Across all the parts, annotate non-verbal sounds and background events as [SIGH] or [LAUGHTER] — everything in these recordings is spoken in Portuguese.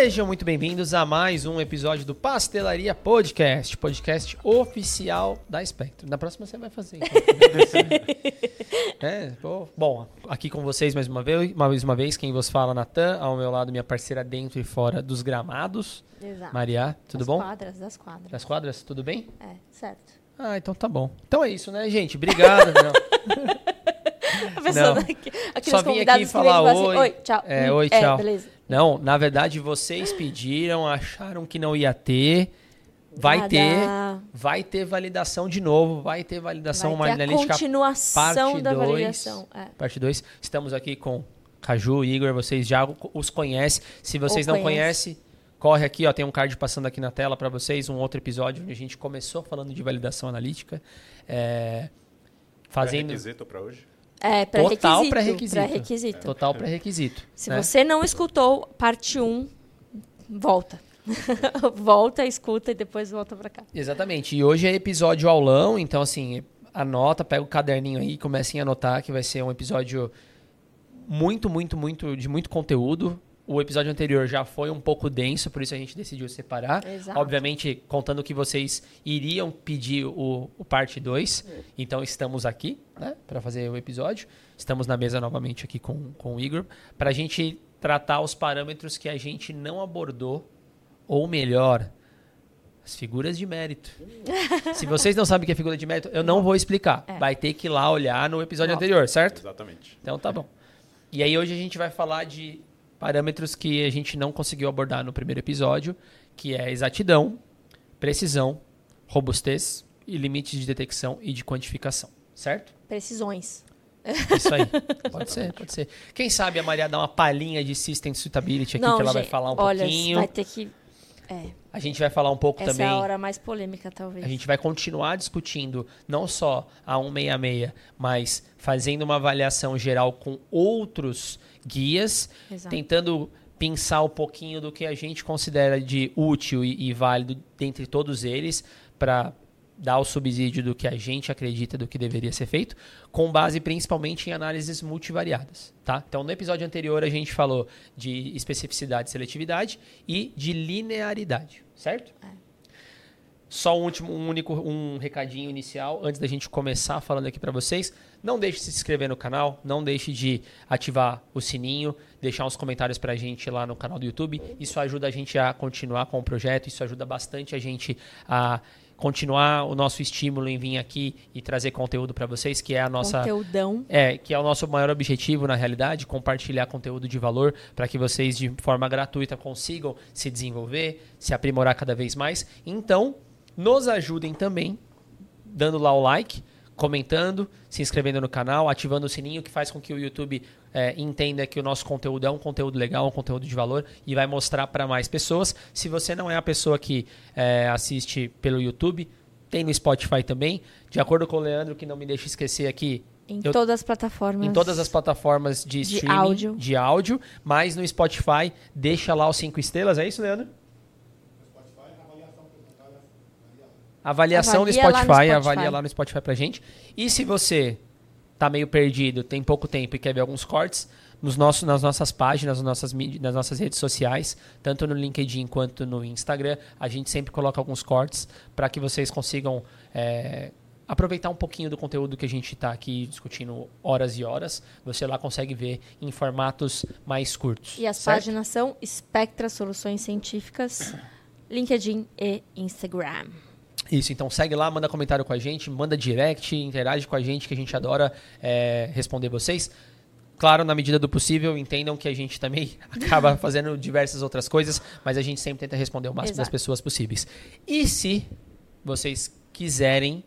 Sejam muito bem-vindos a mais um episódio do Pastelaria Podcast, podcast oficial da Spectrum. Na próxima você vai fazer. Então. [LAUGHS] é, bom, aqui com vocês mais uma vez, mais uma vez, quem vos fala, Natan, ao meu lado minha parceira dentro e fora dos gramados. Exato. Maria, tudo das bom? quadras, das quadras. Das quadras, tudo bem? É, certo. Ah, então tá bom. Então é isso, né, gente? Obrigado. [LAUGHS] A pessoa Não. daqui, aqui Só vim convidados aqui falar fala oi. assim, oi, tchau. É, Hum, oi, tchau. beleza. Não, na verdade vocês pediram, acharam que não ia ter. Vai Vai ter, vai ter validação de novo, vai ter validação Vai ter a analítica continuação parte da dois. validação. É. parte 2. Estamos aqui com Caju, Igor, vocês já os conhecem. Se vocês Ou não conhece. conhecem, corre aqui, ó, tem um card passando aqui na tela para vocês, um outro episódio onde a gente começou falando de validação analítica, é, fazendo Pré-requisito para hoje? É, total pré-requisito. pré-requisito. Pré-requisito. Total pré-requisito. Se né? você não escutou, parte 1, volta. [LAUGHS] volta, escuta e depois volta pra cá. Exatamente. E hoje é episódio aulão, então assim, anota, pega o caderninho aí e comecem a anotar que vai ser um episódio muito, muito, muito de muito conteúdo. O episódio anterior já foi um pouco denso, por isso a gente decidiu separar. Exato. Obviamente, contando que vocês iriam pedir o, o parte 2. Então estamos aqui, né, para fazer o episódio. Estamos na mesa novamente aqui com, com o Igor, para a gente tratar os parâmetros que a gente não abordou, ou melhor, as figuras de mérito. [LAUGHS] Se vocês não sabem o que é figura de mérito, eu não vou explicar. É. Vai ter que ir lá olhar no episódio Nossa. anterior, certo? Exatamente. Então tá bom. E aí hoje a gente vai falar de parâmetros que a gente não conseguiu abordar no primeiro episódio, que é exatidão, precisão, robustez e limites de detecção e de quantificação, certo? Precisões. Isso aí. [LAUGHS] Pode ser, pode ser. Quem sabe a Maria dá uma palhinha de System Suitability aqui não, que ela vai gente, falar um olha, pouquinho. vai ter que... É, A gente vai falar um pouco essa também. é a hora mais polêmica, talvez. A gente vai continuar discutindo não só a 166, mas fazendo uma avaliação geral com outros guias, Exato. tentando pensar um pouquinho do que a gente considera de útil e, e válido dentre todos eles para dar o subsídio do que a gente acredita do que deveria ser feito, com base principalmente em análises multivariadas, tá? Então, no episódio anterior a gente falou de especificidade e seletividade e de linearidade, certo? Só um último, um único, um recadinho inicial antes da gente começar falando aqui para vocês. Não deixe de se inscrever no canal, não deixe de ativar o sininho, deixar uns comentários pra gente lá no canal do YouTube. Isso ajuda a gente a continuar com o projeto, isso ajuda bastante a gente a continuar o nosso estímulo em vir aqui e trazer conteúdo para vocês, que é a nossa Conteúdão. é, que é o nosso maior objetivo, na realidade, compartilhar conteúdo de valor para que vocês, de forma gratuita, consigam se desenvolver, se aprimorar cada vez mais. Então, nos ajudem também, dando lá o like, comentando, se inscrevendo no canal, ativando o sininho, que faz com que o YouTube é, entenda que o nosso conteúdo é um conteúdo legal, um conteúdo de valor e vai mostrar para mais pessoas. Se você não é a pessoa que é, assiste pelo YouTube, tem no Spotify também. De acordo com o Leandro, que não me deixa esquecer aqui, Em Eu- todas as plataformas. em todas as plataformas de De streaming áudio. de áudio, mas no Spotify, deixa lá os cinco estrelas, é isso, Leandro? Avaliação no Avalia no Spotify, Spotify. avalia lá no Spotify pra gente. E se você tá meio perdido, tem pouco tempo e quer ver alguns cortes, nos nossos, nas nossas páginas, nas nossas, nas nossas redes sociais, tanto no LinkedIn quanto no Instagram, a gente sempre coloca alguns cortes para que vocês consigam é, aproveitar um pouquinho do conteúdo que a gente está aqui discutindo horas e horas. Você lá consegue ver em formatos mais curtos. E as certo? páginas são Spectra Soluções Científicas, LinkedIn e Instagram. Isso, então segue lá, manda comentário com a gente, manda direct, interage com a gente, que a gente adora é, responder vocês. Claro, na medida do possível, entendam que a gente também [LAUGHS] acaba [LAUGHS] fazendo diversas outras coisas, mas a gente sempre tenta responder o máximo das Exato. pessoas possíveis. E se vocês quiserem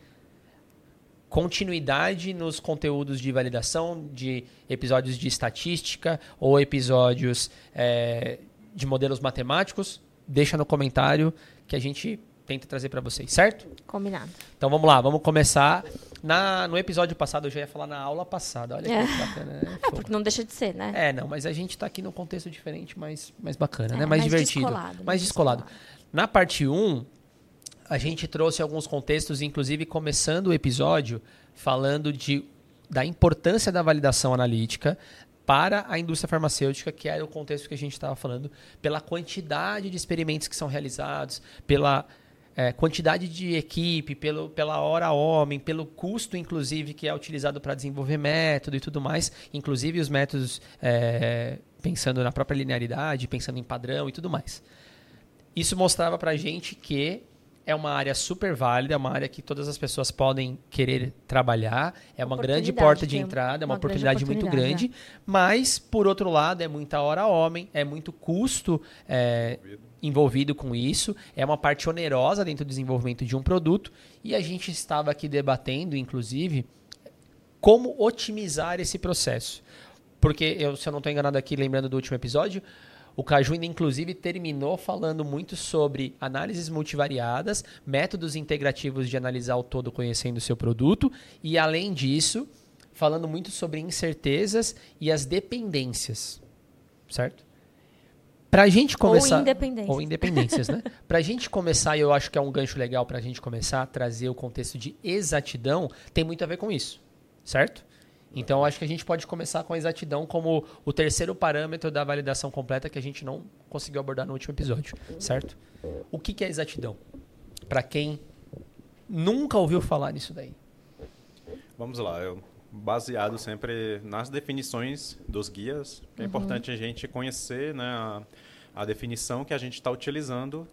continuidade nos conteúdos de validação, de episódios de estatística ou episódios é, de modelos matemáticos, deixa no comentário que a gente tenta trazer para vocês, certo? Combinado. Então vamos lá, vamos começar. Na, no episódio passado, eu já ia falar na aula passada. Olha É. que bacana, né? É, porque não deixa de ser, né? É, não, mas a gente tá aqui num contexto diferente, mais, mais bacana, É, né? Mais, mais divertido. descolado, mais descolado. descolado. Na parte 1, a gente trouxe alguns contextos, inclusive começando o episódio falando de, da importância da validação analítica, para a indústria farmacêutica, que era o contexto que a gente estava falando, pela quantidade de experimentos que são realizados, pela é, quantidade de equipe, pelo, pela hora homem, pelo custo, inclusive, que é utilizado para desenvolver método e tudo mais, inclusive os métodos é, pensando na própria linearidade, pensando em padrão e tudo mais. Isso mostrava para a gente que é uma área super válida, é uma área que todas as pessoas podem querer trabalhar, é uma grande porta de entrada, é uma, uma oportunidade, oportunidade, muito grande, é. mas, por outro lado, é muita hora homem, é muito custo é, envolvido com isso, é uma parte onerosa dentro do desenvolvimento de um produto, e a gente estava aqui debatendo, inclusive, como otimizar esse processo. Porque, eu, se eu não estou enganado aqui, lembrando do último episódio, o Caju ainda, inclusive, terminou falando muito sobre análises multivariadas, métodos integrativos de analisar o todo conhecendo o seu produto, e, além disso, falando muito sobre incertezas e as dependências. Certo? Para a gente começar. Ou independências. Ou independências, né? [LAUGHS] Para a gente começar, e eu acho que é um gancho legal para a gente começar a trazer o contexto de exatidão, tem muito a ver com isso, certo? Então, acho que a gente pode começar com a exatidão como o terceiro parâmetro da validação completa que a gente não conseguiu abordar no último episódio, certo? O que, que é exatidão? Para quem nunca ouviu falar nisso daí. Vamos lá, eu, baseado sempre nas definições dos guias, é uhum. importante a gente conhecer né, a, a definição que a gente está utilizando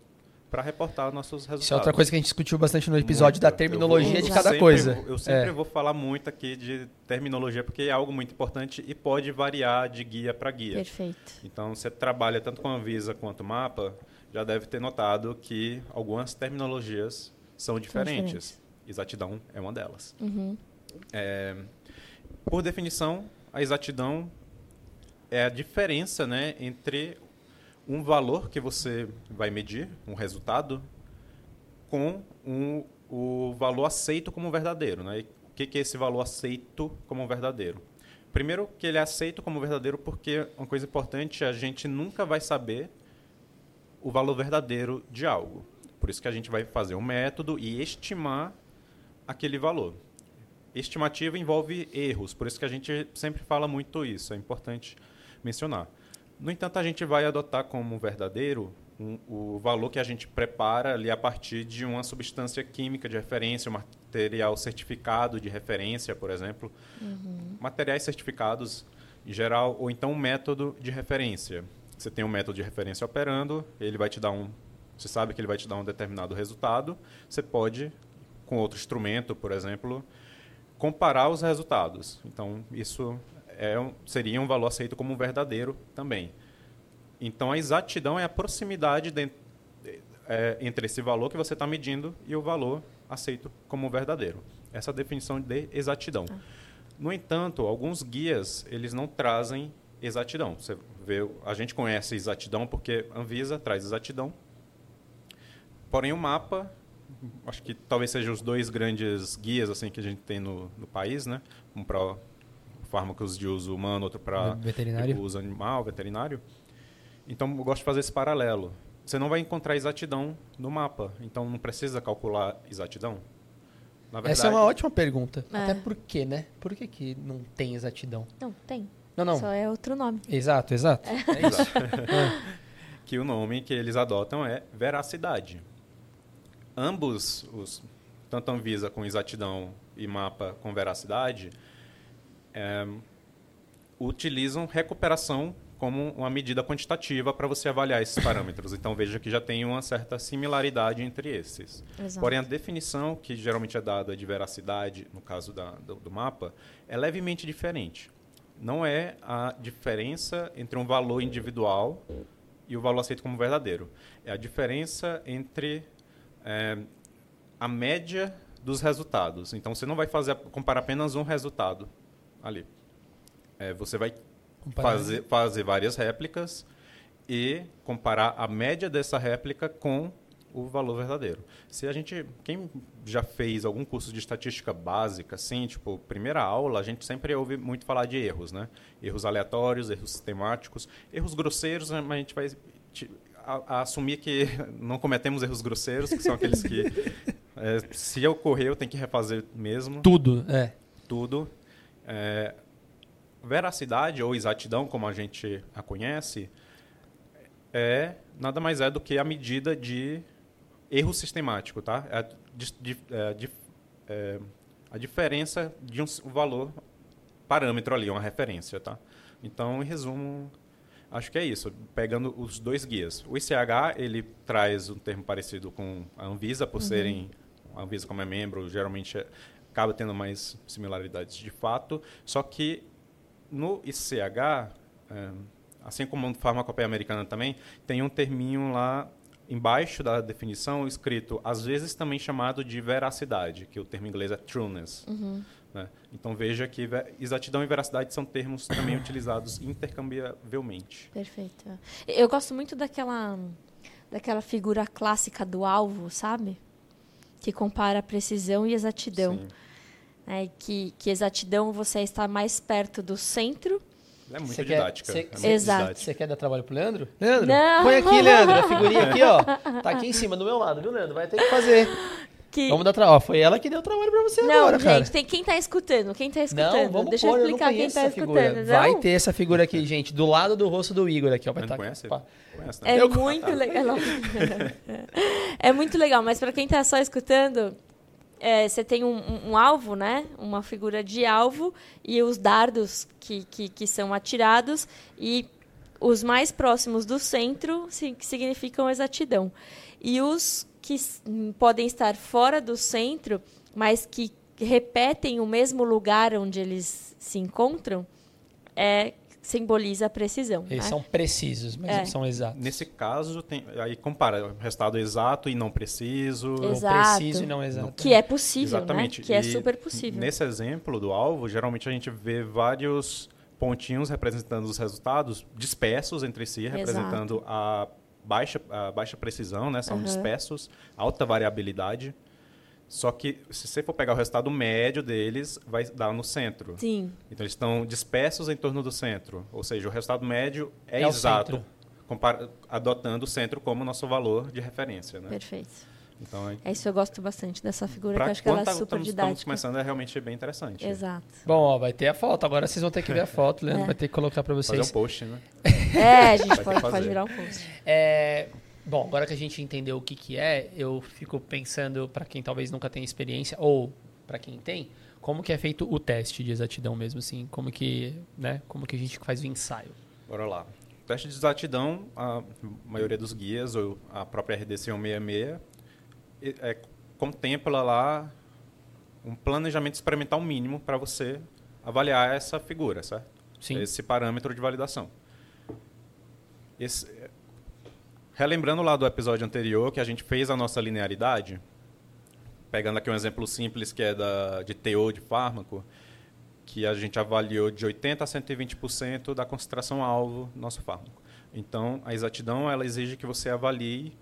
para reportar nossos resultados. Isso é outra coisa que a gente discutiu bastante no episódio da terminologia de cada coisa. Eu sempre é. vou falar muito aqui de terminologia porque é algo muito importante e pode variar de guia para guia. Perfeito. Então, você trabalha tanto com a Visa quanto mapa, já deve ter notado que algumas terminologias são diferentes. São diferentes. Exatidão é uma delas. Uhum. É, por definição, a exatidão é a diferença né, entre um valor que você vai medir, um resultado, com um, o valor aceito como verdadeiro. Né? o que, que é esse valor aceito como verdadeiro? Primeiro, que ele é aceito como verdadeiro porque uma coisa importante, a gente nunca vai saber o valor verdadeiro de algo. Por isso que a gente vai fazer um método e estimar aquele valor. Estimativa envolve erros, por isso que a gente sempre fala muito isso, é importante mencionar. No entanto, a gente vai adotar como verdadeiro um, o valor que a gente prepara ali a partir de uma substância química de referência, um material certificado de referência, por exemplo. Uhum. Materiais certificados em geral, ou então um método de referência. Você tem um método de referência operando, ele vai te dar um. Você sabe que ele vai te dar um determinado resultado. Você pode, com outro instrumento, por exemplo, comparar os resultados. Então, isso é, seria um valor aceito como verdadeiro também. Então, a exatidão é a proximidade de, é, entre esse valor que você está medindo e o valor aceito como verdadeiro. Essa é a definição de exatidão. Ah. No entanto, alguns guias eles não trazem exatidão. Você vê, a gente conhece exatidão porque Anvisa traz exatidão. Porém, o mapa, acho que talvez sejam os dois grandes guias assim que a gente tem no, no país, né? Um para fármacos de uso humano, outro para uso animal, veterinário. Então, eu gosto de fazer esse paralelo. Você não vai encontrar exatidão no mapa, então não precisa calcular exatidão. Verdade, Essa é uma ótima pergunta. É. Até por quê, né? Por que, que não tem exatidão? Não, tem. Não, não. Só é outro nome. Exato, exato. É, é isso. [LAUGHS] Que o nome que eles adotam é veracidade. Ambos, os, tanto Anvisa com exatidão e mapa com veracidade, é, utilizam recuperação como uma medida quantitativa para você avaliar esses parâmetros. Então veja que já tem uma certa similaridade entre esses. Exato. Porém, a definição que geralmente é dada de veracidade, no caso da, do, do, mapa, é levemente diferente. Não é a diferença entre um valor individual e o valor aceito como verdadeiro. É a diferença entre é, a média dos resultados. Então você não vai fazer comparar apenas um resultado ali. É, você vai fazer, fazer várias réplicas e comparar a média dessa réplica com o valor verdadeiro. Se a gente, quem já fez algum curso de estatística básica, assim, tipo, primeira aula, a gente sempre ouve muito falar de erros, né? Erros aleatórios, erros sistemáticos, erros grosseiros, mas a gente vai a, a assumir que [LAUGHS] não cometemos erros grosseiros, que são aqueles que [LAUGHS] é, se ocorreu tem que refazer mesmo. Tudo, é. Tudo. É, veracidade ou exatidão, como a gente a conhece, é nada mais é do que a medida de erro sistemático, tá? É, de, de, é, é, a diferença de um valor parâmetro ali, uma referência, tá? Então, em resumo, acho que é isso. Pegando os dois guias, o ICH ele traz um termo parecido com a Anvisa por uhum. serem a Anvisa como é membro, geralmente é, acaba tendo mais similaridades de fato, só que no ICH, é, assim como no farmacopeia americana também, tem um terminho lá embaixo da definição escrito, às vezes também chamado de veracidade, que o termo em inglês é trueness. Uhum. Né? Então veja que exatidão e veracidade são termos também [COUGHS] utilizados intercambiavelmente. Perfeito. Eu gosto muito daquela, daquela figura clássica do alvo, sabe? Que compara precisão e exatidão. É, que, que exatidão você está mais perto do centro é muito cê didática. Quer, cê, é Exato. Você quer dar trabalho pro Leandro? Leandro, Não. põe aqui, Leandro, a figurinha aqui, ó. Tá aqui em cima, do meu lado, viu, Leandro? Vai ter que fazer. Que... Vamos dar trabalho. Foi ela que deu trabalho pra você não, agora, gente, cara. Tem quem tá escutando. Quem tá escutando? Não, vamos Deixa pôr, eu explicar eu quem tá escutando. Não? Vai ter essa figura aqui, gente, do lado do rosto do Igor aqui, ó. Vai tá conhece? Conhece, né? É eu... muito legal. [LAUGHS] é muito legal, mas para quem tá só escutando, é, você tem um, um, um, alvo, né? Uma figura de alvo e os dardos que, que, que são atirados e os mais próximos do centro significam exatidão. E os que podem estar fora do centro, mas que repetem o mesmo lugar onde eles se encontram, é simboliza a precisão. Eles né? são precisos, mas é. são exatos. Nesse caso, tem, aí compara o resultado exato e não preciso. Exato. Ou preciso e não exato. Que é possível, né? Exatamente. Né? Que é super possível. Nesse exemplo do alvo, geralmente a gente vê vários pontinhos representando os resultados dispersos entre si, representando Exato. a baixa, a baixa precisão, né? São uhum. dispersos, alta variabilidade. Só que, se você for pegar o resultado médio deles, vai dar no centro. Sim. Então, eles estão dispersos em torno do centro. Ou seja, o resultado médio é, é exato, adotando o centro como nosso valor de referência. Né? Perfeito. Então, é... é isso eu gosto bastante dessa figura, que eu acho que ela é super estamos, didática. Estamos começando, é realmente bem interessante. Exato. Bom, ó, vai ter a foto. Agora vocês vão ter que ver a foto. Leandro é. vai ter que colocar para vocês. Fazer um post, né? É, a gente [LAUGHS] pode, pode virar um post. É... Bom, agora que a gente entendeu o que, que é, eu fico pensando, para quem talvez nunca tenha experiência, ou para quem tem, como que é feito o teste de exatidão mesmo, assim, como que, né, como que a gente faz o ensaio. Bora lá. O teste de exatidão, a maioria dos guias, ou a própria RDC 166, é, contempla lá um planejamento experimental mínimo para você avaliar essa figura, certo? Sim. Esse parâmetro de validação. Esse, Relembrando lá do episódio anterior que a gente fez a nossa linearidade, pegando aqui um exemplo simples que é da, de TO de fármaco, que a gente avaliou de 80% a 120% da concentração alvo do nosso fármaco. Então, a exatidão ela exige que você avalie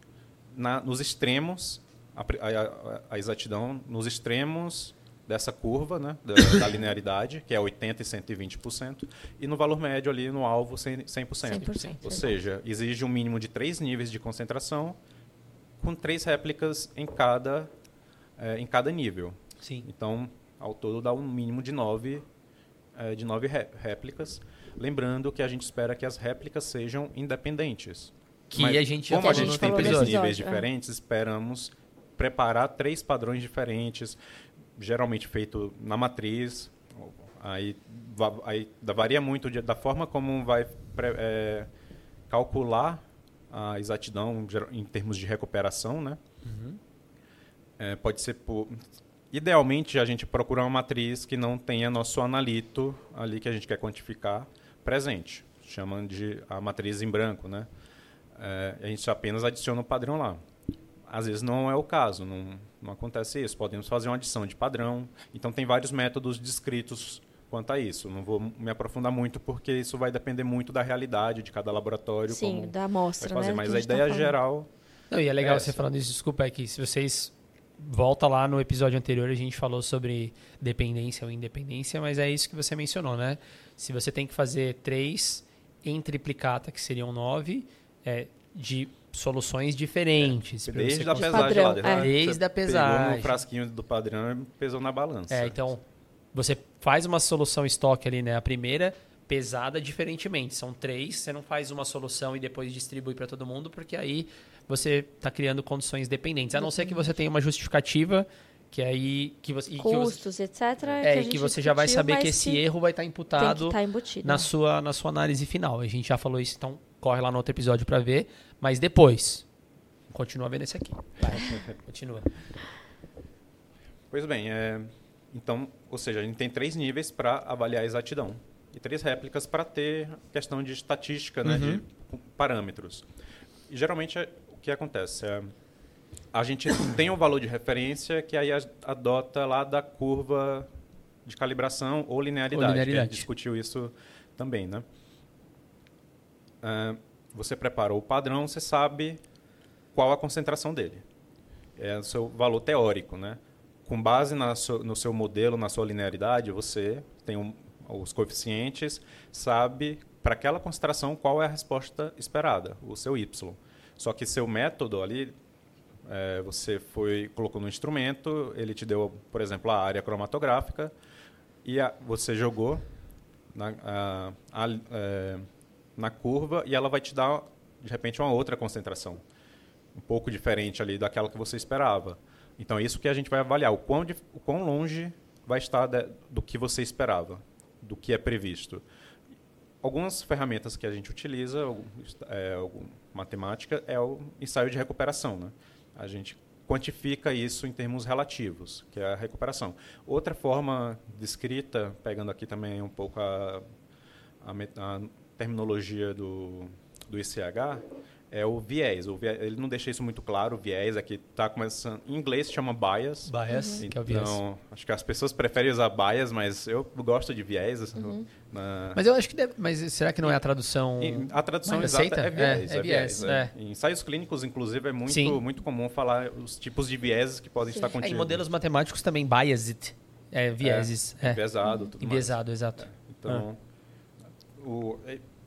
na, nos extremos, a, a, a, exatidão nos extremos dessa curva, né, da, da, linearidade, que é 80% e 120%, e no valor médio ali no alvo 100%. 100%. 100%. Ou seja, exige um mínimo de três níveis de concentração, com três réplicas em cada, é, em cada nível. Sim. Então, ao todo dá um mínimo de nove, é, de nove réplicas. Lembrando que a gente espera que as réplicas sejam independentes. Que Mas, a gente como a gente tem três níveis é. diferentes, esperamos preparar três padrões diferentes geralmente feito na matriz. Aí, aí varia muito da forma como vai é, calcular a exatidão em termos de recuperação, né? Uhum. É, pode ser por... Idealmente, a gente procura uma matriz que não tenha nosso analito ali que a gente quer quantificar presente. Chamam de a matriz em branco, né? É, a gente apenas adiciona o padrão lá. Às vezes não é o caso, não, não acontece isso. Podemos fazer uma adição de padrão. Então, tem vários métodos descritos quanto a isso. Não vou me aprofundar muito, porque isso vai depender muito da realidade de cada laboratório. Sim, da amostra, fazer. né? Mas a, a ideia tá geral... Não, e é legal é você falando isso, desculpa, é que se vocês... Volta lá no episódio anterior, a gente falou sobre dependência ou independência, mas é isso que você mencionou, né? Se você tem que fazer três em triplicata, que seriam nove, é, de soluções diferentes. É, desde a pesagem lá. É. Desde a pesagem. Pegou no frasquinho do padrão e pesou na balança. É, então, você faz uma solução estoque ali, né? A primeira pesada diferentemente. São três, você não faz uma solução e depois distribui para todo mundo, porque aí você está criando condições dependentes. A não ser que você tenha uma justificativa que aí que você custos, que você, etc. É, que, que você já vai saber que esse erro vai estar tá imputado tá na sua na sua análise final. A gente já falou isso, então corre lá no outro episódio para ver, mas depois continua vendo esse aqui. Vai, continua. Pois bem, é, então, ou seja, a gente tem três níveis para avaliar a exatidão e três réplicas para ter questão de estatística, né, de uhum. parâmetros. E geralmente é, o que acontece é a gente [COUGHS] tem um valor de referência que aí adota lá da curva de calibração ou linearidade. Ou linearidade. A gente discutiu isso também, né? Uh, você preparou o padrão, você sabe qual a concentração dele. É o seu valor teórico, né? Com base so, no seu modelo, na sua linearidade, você tem um, os coeficientes, sabe para aquela concentração qual é a resposta esperada, o seu y. Só que seu método ali, é, você foi colocou no instrumento, ele te deu, por exemplo, a área cromatográfica e a, você jogou na, a, a, é, na curva e ela vai te dar de repente uma outra concentração, um pouco diferente ali daquela que você esperava. Então é isso que a gente vai avaliar, o quão, o quão longe vai estar de, do que você esperava, do que é previsto. Algumas ferramentas que a gente utiliza, é, matemática, é o ensaio de recuperação. Né? A gente quantifica isso em termos relativos, que é a recuperação. Outra forma descrita, pegando aqui também um pouco a, a, a terminologia do, do ICH, é o viés. o viés. Ele não deixa isso muito claro, o viés aqui está começando. Em inglês se chama bias. Bias, uhum. que é o viés. Então, acho que as pessoas preferem usar bias, mas eu gosto de viés. Assim, uhum. Na... Mas eu acho que deve, mas será que não é a tradução? a tradução exata é viés. É, é viés. É. Em ensaios clínicos, inclusive, é muito, muito comum falar os tipos de vieses que podem Sim. estar contidos. em modelos matemáticos também biased. É, vieses. É, Enviesado, tudo Enviesado, exato. Então, ah. O,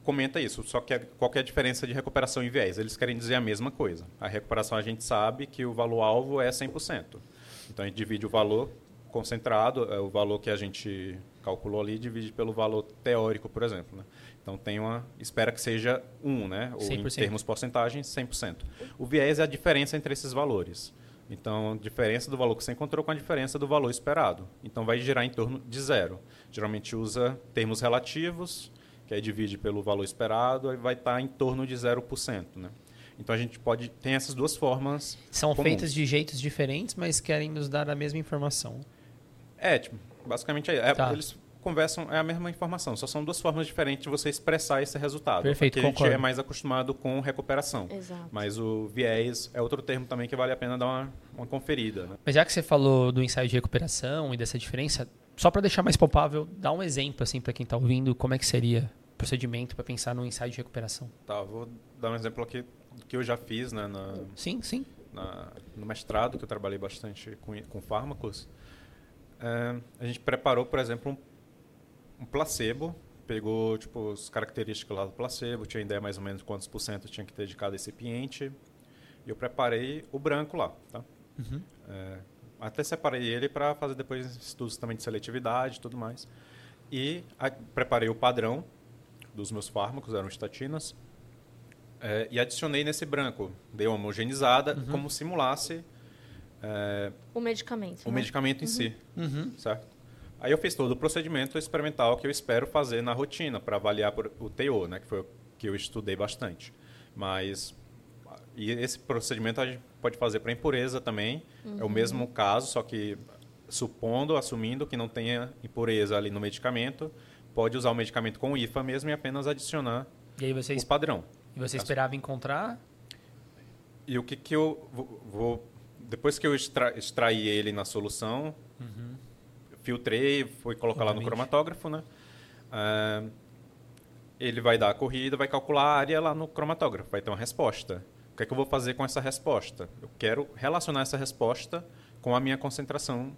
comenta isso, só que qual que é a diferença de recuperação e viés? Eles querem dizer a mesma coisa. A recuperação a gente sabe que o valor-alvo é 100%. Então a gente divide o valor concentrado, é o valor que a gente calculou ali, divide pelo valor teórico, por exemplo. Né? Então tem uma espera que seja 1, né? ou 100%. em termos porcentagens, 100%. O viés é a diferença entre esses valores. Então, diferença do valor que você encontrou com a diferença do valor esperado. Então, vai girar em torno de zero. Geralmente usa termos relativos, que aí divide pelo valor esperado, e vai estar em torno de 0%. Né? Então a gente pode tem essas duas formas. São comuns. feitas de jeitos diferentes, mas querem nos dar a mesma informação. É, tipo, basicamente é, tá. eles conversam é a mesma informação, só são duas formas diferentes de você expressar esse resultado. Perfeito, porque concordo. a gente é mais acostumado com recuperação. Exato. Mas o viés é outro termo também que vale a pena dar uma, uma conferida. Né? Mas já que você falou do ensaio de recuperação e dessa diferença, só para deixar mais palpável, dá um exemplo assim para quem está ouvindo, como é que seria procedimento para pensar no ensaio de recuperação? Tá, vou dar um exemplo aqui que eu já fiz, né? Na, sim, sim. Na, no mestrado, que eu trabalhei bastante com, com fármacos. É, a gente preparou, por exemplo, um, um placebo, pegou tipo, as características lá do placebo, tinha ideia mais ou menos quantos por cento tinha que ter de cada recipiente. E eu preparei o branco lá, tá? Uhum. É, até separei ele para fazer depois estudos também de seletividade e tudo mais. E a, preparei o padrão dos meus fármacos, eram estatinas, é, e adicionei nesse branco. Dei uma homogeneizada, uhum. como simulasse... É, o medicamento. O né? medicamento em uhum. si, uhum. certo? Aí eu fiz todo o procedimento experimental que eu espero fazer na rotina, para avaliar o teor, né, que foi o que eu estudei bastante. Mas e esse procedimento a gente pode fazer para impureza também. Uhum. É o uhum. mesmo caso, só que supondo, assumindo que não tenha impureza ali no medicamento, pode usar o medicamento com IFA mesmo e apenas adicionar e aí você o padrão. E você esperava encontrar? E o que, que eu vou, vou depois que eu extra, extraí ele na solução, uhum. filtrei, fui colocar Obviamente. lá no cromatógrafo, né? Uh, ele vai dar a corrida, vai calcular a área lá no cromatógrafo, vai ter uma resposta. O que é que eu vou fazer com essa resposta? Eu quero relacionar essa resposta com a minha concentração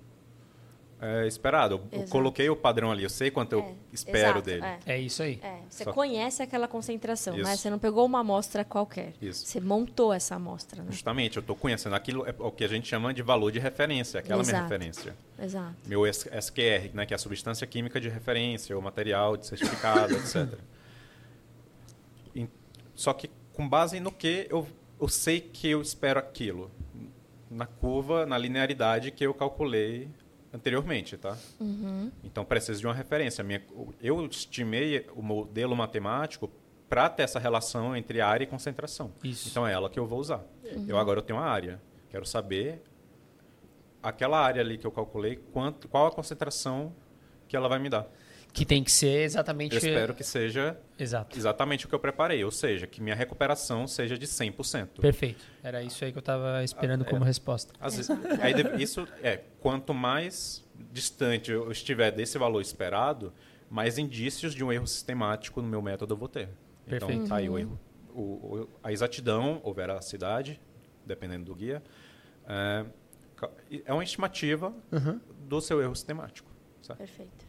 é, esperado. Eu Exato. coloquei o padrão ali, eu sei quanto É, eu espero exato, dele. é. É isso aí. É, você Só- conhece aquela concentração, né? Isso. Você não pegou uma amostra qualquer. Isso. Você montou essa amostra, né? Justamente, eu estou conhecendo aquilo, é o que a gente chama de valor de referência, aquela minha Exato. referência. Exato. Meu SQR, né, que é a substância química de referência, o material de certificado, [LAUGHS] etc. Só que com base no que eu, eu sei que eu espero aquilo. Na curva, na linearidade que eu calculei anteriormente, tá? Uhum. Então precisa de uma referência. Minha- eu estimei o modelo matemático para ter essa relação entre área e concentração. Isso. Então é ela que eu vou usar. Uhum. Eu agora eu tenho uma área. Quero saber aquela área ali que eu calculei, quanto, qual a concentração que ela vai me dar. Que tem que ser exatamente. Eu espero que seja Exato. exatamente o que eu preparei, ou seja, que minha recuperação seja de 100%. Perfeito. Era isso aí que eu estava esperando Ah, como é. resposta. Às vezes- aí isso é, quanto mais distante eu estiver desse valor esperado, mais indícios de um erro sistemático no meu método eu vou ter. Perfeito. Então, tá aí o erro. O, o- a exatidão ou veracidade, dependendo do guia, é, é uma estimativa Uhum. do seu erro sistemático. certo? Perfeito.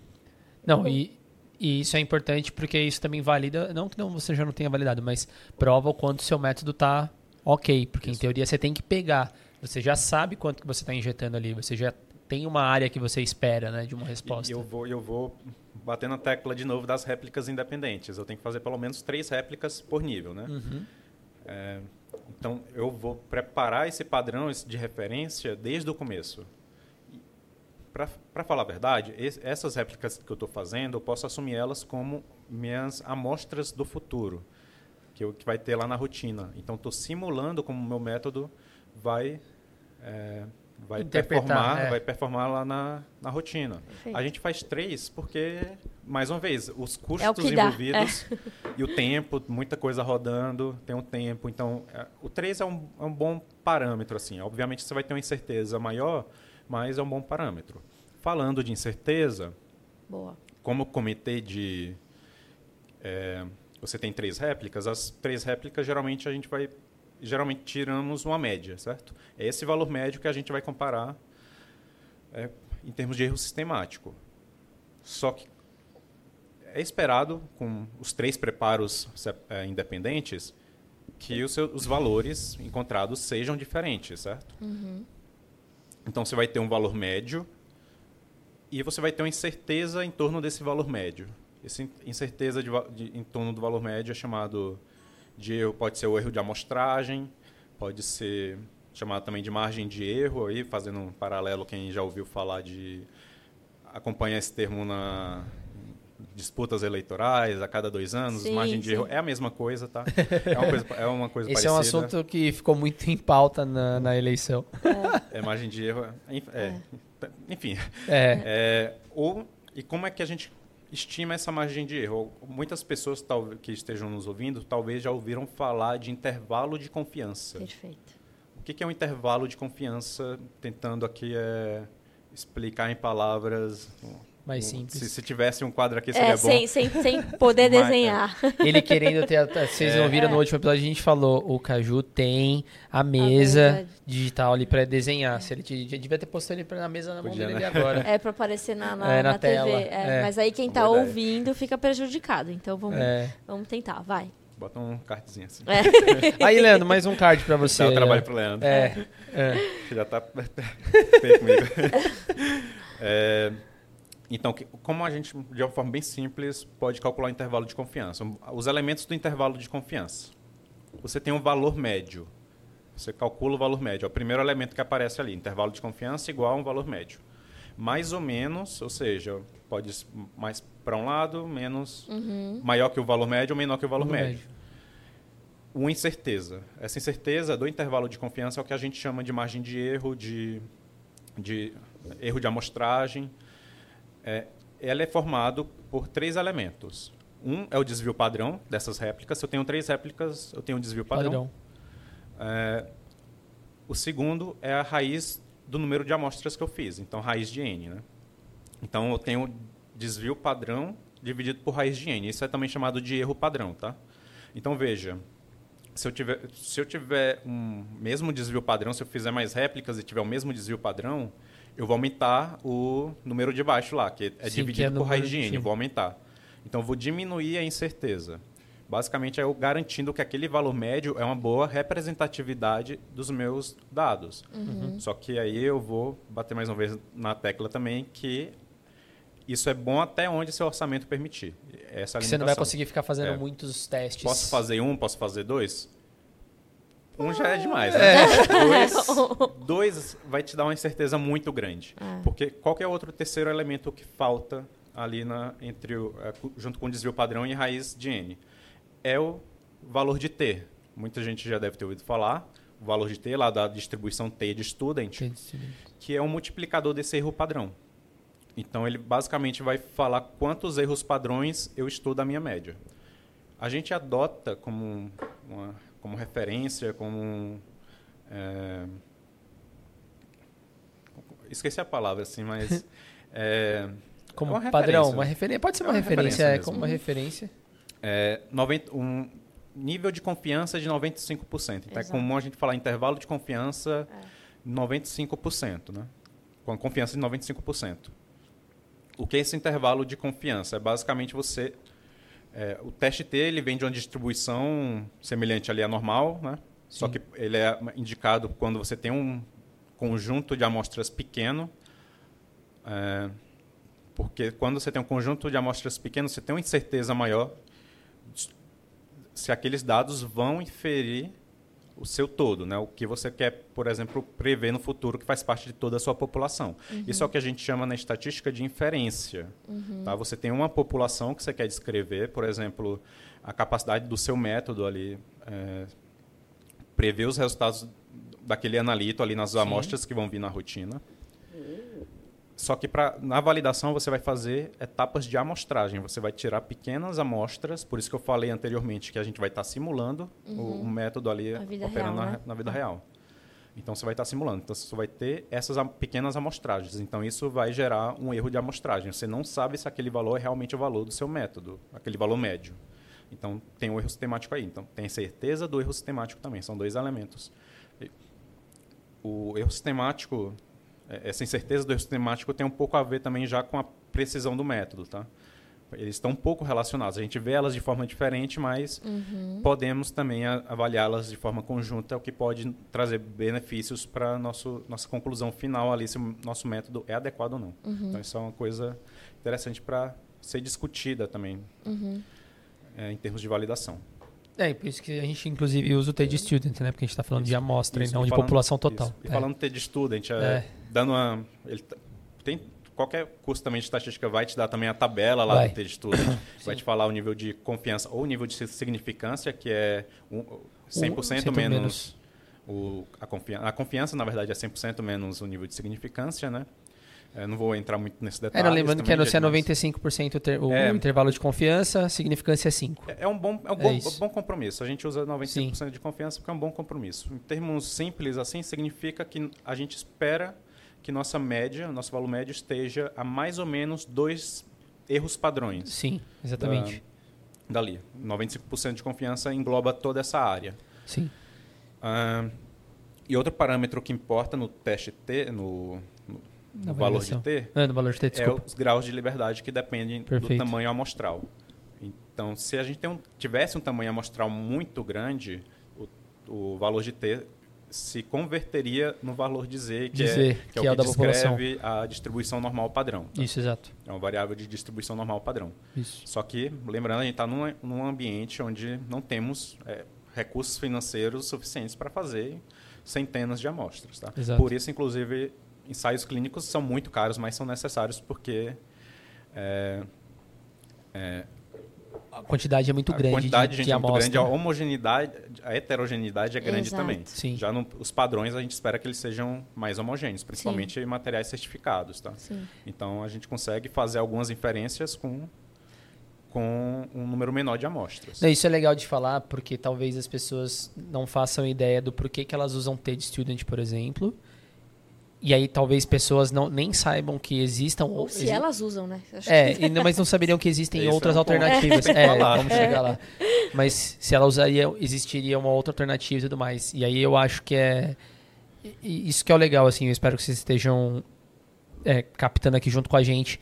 Não, e, e isso é importante porque isso também valida, não que não, você já não tenha validado, mas prova o quanto seu método está ok. Porque em Isso. teoria você tem que pegar. Você já sabe quanto que você está injetando ali, você já tem uma área que você espera né, de uma E resposta. eu vou, eu vou bater na tecla de novo das réplicas independentes. Eu tenho que fazer pelo menos três réplicas por nível, né? Uhum. É, então, eu vou preparar esse padrão de referência desde o começo. Para falar a verdade, es- essas réplicas que eu estou fazendo, eu posso assumir elas como minhas amostras do futuro, que, eu, que vai ter lá na rotina. Então, estou simulando como o meu método vai, é, vai, performar, é. vai performar lá na, na rotina. Perfeito. A gente faz três porque, mais uma vez, os É custos dá, envolvidos [LAUGHS] e o tempo, muita coisa rodando, tem um tempo. Então, é, o 3 é um, é um bom parâmetro. assim. Obviamente, você vai ter uma incerteza maior, mas é um bom parâmetro. Falando de incerteza, Boa. como comentei de... é, você tem três réplicas, as três réplicas, geralmente, a gente vai... Geralmente, tiramos uma média, certo? É esse valor médio que a gente vai comparar é, em termos de erro sistemático. Só que é esperado, com os três preparos eh, independentes, que os, seus, os valores encontrados sejam diferentes, certo? Então você vai ter um valor médio e você vai ter uma incerteza em torno desse valor médio. Essa in- incerteza de, de- em torno do valor médio é chamado de erro, pode ser o erro de amostragem, pode ser chamado também de margem de erro, aí fazendo um paralelo, quem já ouviu falar de acompanha esse termo na disputas eleitorais a cada dois anos, Sim, margem de sim. erro é a mesma coisa, tá? É uma coisa, é uma coisa Esse é um parecida. assunto que ficou muito em pauta na, na eleição. É margem de erro, é, é, enfim. É, É, ou, e como é que a gente estima essa margem de erro? Muitas pessoas talvez, que estejam nos ouvindo talvez já ouviram falar de intervalo de confiança. Perfeito. O que que é um intervalo de confiança? Tentando aqui é, explicar em palavras. Mais um- simples. Se, se tivesse um quadro aqui seria É, bom. sem, sem, sem poder [LAUGHS] Mas, é. desenhar. Ele querendo ter. a- [LAUGHS] Vocês não viram no último episódio, a gente falou: o Caju tem a mesa, mesa. digital ali pra desenhar. Se ele devia ter postado ele na mesa na mão Podia, dele né? agora. É pra aparecer na, na, É, na na TV. tela, É, é. Mas aí quem tá ideia. ouvindo fica prejudicado. Então vamos, É. vamos tentar, vai. Bota um cardzinho assim. É. [LAUGHS] Aí, Leandro, mais um card pra você. Dá aí, trabalho pro Leandro. É, é. já está feio comigo. É, então, como a gente, de uma forma bem simples, pode calcular o intervalo de confiança? Os elementos do intervalo de confiança. Você tem um valor médio. Você calcula o valor médio. É o primeiro elemento que aparece ali. Intervalo de confiança igual a um valor médio. Mais ou menos, ou seja, pode ser mais para um lado, menos maior que o valor médio ou menor que o valor Valor médio uma incerteza. Essa incerteza do intervalo de confiança é o que a gente chama de margem de erro, de, de erro de amostragem. É, ela é formado por três elementos. Um é o desvio padrão dessas réplicas. Se eu tenho três réplicas, eu tenho um desvio padrão. Padrão. É, o segundo é a raiz do número de amostras que eu fiz. Então, raiz de n. Né? Então, eu tenho desvio padrão dividido por raiz de n. Isso é também chamado de erro padrão. Tá? Então, veja, se eu tiver, se eu tiver um mesmo desvio padrão, se eu fizer mais réplicas e tiver o mesmo desvio padrão, eu vou aumentar o número de baixo lá, que é Sim, dividido que é por número- raiz de n, vou aumentar. Então, eu vou diminuir a incerteza. Basicamente, é eu garantindo que aquele valor médio é uma boa representatividade dos meus dados. Só que aí eu vou bater mais uma vez na tecla também que isso é bom até onde seu orçamento permitir. Essa é você não vai conseguir ficar fazendo É. muitos testes. Posso fazer um, posso fazer dois? Um já é demais, né? Dois, [LAUGHS] dois vai te dar uma incerteza muito grande. Porque qual que é o outro terceiro elemento que falta ali na, entre o, é, junto com o desvio padrão e raiz de n? É o valor de t. Muita gente já deve ter ouvido falar. O valor de t lá da distribuição t de student, que é um multiplicador desse erro padrão. Então, ele basicamente vai falar quantos erros padrões eu estudo a minha média. A gente adota como, uma, como referência, como. é, esqueci a palavra, assim, mas. [LAUGHS] é, Como é uma padrão, uma referência. Pode ser É uma, uma referência, referência é como uma referência. é, 90, um nível de confiança de 95%. Então, é Exato. comum a gente falar intervalo de confiança 95%, né? Com a confiança de 95%. O que é esse intervalo de confiança? É basicamente você... é, o teste T ele vem de uma distribuição semelhante ali à normal, né? Só que ele é indicado quando você tem um conjunto de amostras pequeno, é, porque quando você tem um conjunto de amostras pequeno, você tem uma incerteza maior se aqueles dados vão inferir o seu todo, né? O que você quer, por exemplo, prever no futuro que faz parte de toda a sua população. Isso é o que a gente chama na estatística de inferência. Tá? Você tem uma população que você quer descrever, por exemplo, a capacidade do seu método ali é, prever os resultados daquele analito ali nas amostras que vão vir na rotina. Só que pra, na validação você vai fazer etapas de amostragem. Você vai tirar pequenas amostras, por isso que eu falei anteriormente que a gente vai estar simulando o, o método ali operando real, na, né? na vida real. Então você vai estar simulando. Então você vai ter essas pequenas amostragens. Então isso vai gerar um erro de amostragem. Você não sabe se aquele valor é realmente o valor do seu método, aquele valor médio. Então tem o erro sistemático aí. Então tem certeza do erro sistemático também. São dois elementos. O erro sistemático, essa incerteza do erro sistemático tem um pouco a ver também já com a precisão do método, tá? Eles estão um pouco relacionados. A gente vê elas de forma diferente, mas podemos também avaliá-las de forma conjunta, o que pode trazer benefícios para nossa conclusão final ali, se o nosso método é adequado ou não. Então, isso é uma coisa interessante para ser discutida também eh, em termos de validação. É, por isso que a gente, inclusive, usa o TD Student, né? Porque a gente está falando de amostra Isso, e não de falando- população total. isso. E É. falando de student, é, É. dando uma. Ele tem, qualquer curso também de estatística vai te dar também a tabela lá Vai. do TD Student. [COUGHS] vai te falar o nível de confiança ou o nível de significância, que é um, 100% cento menos. O, a, confiança, a confiança, na verdade, é 100% menos o nível de significância, né? Eu não vou entrar muito nesse É, detalhe. não, lembrando que é, se é 95% o, ter- o É. intervalo de confiança, significância é 5. É um bom, é um É bom, isso. bom compromisso. A gente usa 95% de confiança porque é um bom compromisso. Em termos simples, assim, significa que a gente espera que nossa média, nosso valor médio esteja a mais ou menos dois erros padrões Sim, exatamente. dali. 95% de confiança engloba toda essa área. Sim. Ah, e outro parâmetro que importa no teste T, no, no- valor de. T, Ah, valor de T, é os graus de liberdade que dependem Perfeito. do tamanho amostral. Então, se a gente um- tivesse um tamanho amostral muito grande, o, o valor de T se converteria no valor de Z, que De é, Z, que é que é o o que da população. descreve a distribuição normal padrão. tá? Isso, exato. É uma variável de distribuição normal padrão. Isso. Só que, lembrando, a gente está num, num ambiente onde não temos é, recursos financeiros suficientes para fazer centenas de amostras. Tá? Exato. Por isso, inclusive, ensaios clínicos são muito caros, mas são necessários porque é, é, A quantidade é muito a grande quantidade de, de gente de é muito amostra. grande, a homogeneidade, a heterogeneidade é grande Exato. também. Sim. Já no, os padrões a gente espera que eles sejam mais homogêneos, principalmente em materiais certificados. Tá? Sim. Então a gente consegue fazer algumas inferências com, com um número menor de amostras. Não, Isso é legal de falar, porque talvez as pessoas não façam ideia do porquê que elas usam TED Student, por exemplo. E aí talvez pessoas não, nem saibam que existam... Ou se exi- elas usam, né? Acho É, que- e não- mas não saberiam que existem Esse outras [LAUGHS] é um alternativas. É, vamos chegar lá. Mas se ela usaria, existiria uma outra alternativa e tudo mais. E aí eu acho que é. Isso que é o legal, assim. Eu espero que vocês estejam é, captando aqui junto com a gente,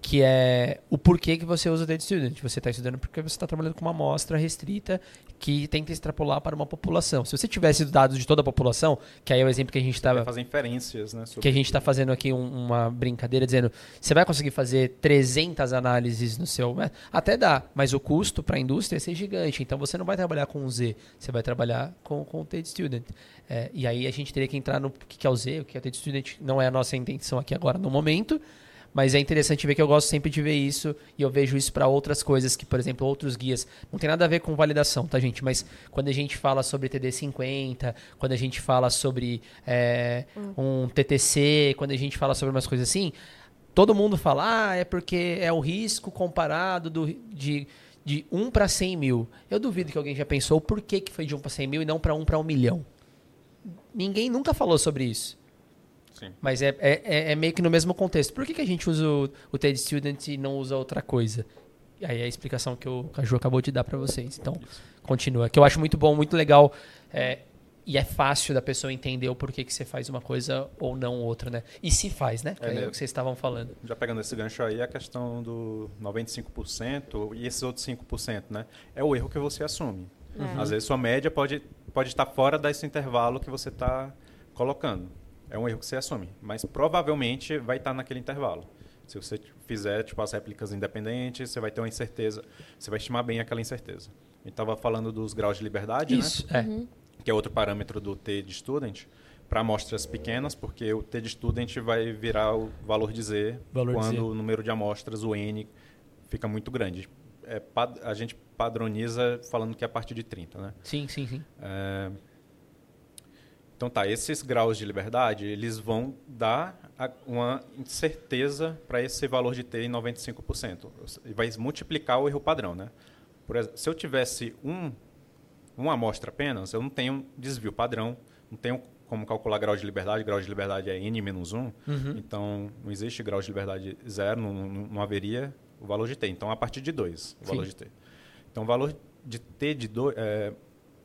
que é o porquê que você usa o Data Student. Você está estudando porque você está trabalhando com uma amostra restrita que tenta extrapolar para uma população. Se você tivesse dados de toda a população, que aí é o exemplo que a gente estava... Fazer inferências, né? Que a gente está fazendo aqui um, uma brincadeira, dizendo, você vai conseguir fazer 300 análises no seu... Né? Até dá, mas o custo para a indústria é ser gigante. Então, você não vai trabalhar com o Z, você vai trabalhar com, com o Data Student. É, e aí, a gente teria que entrar no que é o Z, o que é o Data Student. Não é a nossa intenção aqui agora, no momento, mas é interessante ver que eu gosto sempre de ver isso e eu vejo isso para outras coisas que, por exemplo, outros guias. Não tem nada a ver com validação, tá, gente? Mas quando a gente fala sobre TD50, quando a gente fala sobre é, um TTC, quando a gente fala sobre umas coisas assim, todo mundo fala, ah, é porque é o risco comparado do, de, de 1 para 100 mil. Eu duvido que alguém já pensou por que, que foi de 1 para 100 mil e não para 1 para 1 milhão. Ninguém nunca falou sobre isso. Sim. Mas é, é, é, meio que no mesmo contexto. Por que, que a gente usa o, o TED Student e não usa outra coisa? Aí é a explicação que o Caju acabou de dar para vocês. Então, Isso. continua. Que eu acho muito bom, muito legal. É, e é fácil da pessoa entender o porquê que você faz uma coisa ou não outra, né? E se faz, né? É, é o que vocês estavam falando. Já pegando esse gancho aí, a questão do 95% e esses outros 5%, né? É o erro que você assume. Uhum. Às vezes sua média pode, pode estar fora desse intervalo que você está colocando. É um erro que você assume, mas provavelmente vai estar naquele intervalo. Se você fizer tipo, as réplicas independentes, você vai ter uma incerteza, você vai estimar bem aquela incerteza. A gente estava falando dos graus de liberdade, Isso, né? É. Uhum. Que é outro parâmetro do T de student, para amostras pequenas, porque o T de student vai virar o valor de Z valor quando de Z. o número de amostras, o N, fica muito grande. É, a gente padroniza falando que é a partir de 30, né? Sim, sim, sim. É, então tá, esses graus de liberdade, eles vão dar uma incerteza para esse valor de T em 95%. E vai multiplicar o erro padrão, né? Por exemplo, se eu tivesse um, uma amostra apenas, eu não tenho desvio padrão, não tenho como calcular grau de liberdade, grau de liberdade é n menos 1, uhum. então não existe grau de liberdade zero, não, não, não, haveria o valor de t. Então, a partir de 2, o valor de t. Então, o valor de t de é,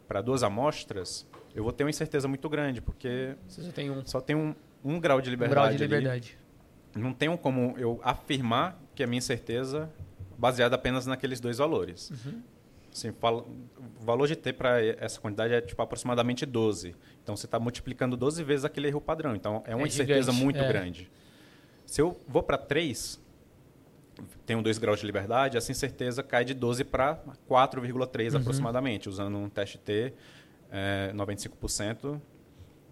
para duas amostras eu vou ter uma incerteza muito grande, porque Você só tem um, só tem um, um grau de liberdade. Um grau de liberdade. Ali. Não tenho como eu afirmar que a minha incerteza baseada apenas naqueles dois valores. Uhum. Assim, o valor de T para essa quantidade é tipo, aproximadamente 12. Então você está multiplicando 12 vezes aquele erro padrão. Então é uma é incerteza gigante. muito é. grande. Se eu vou para 3, tenho 2 graus de liberdade, essa incerteza cai de 12 para 4,3 uhum. aproximadamente, usando um teste T é, 95%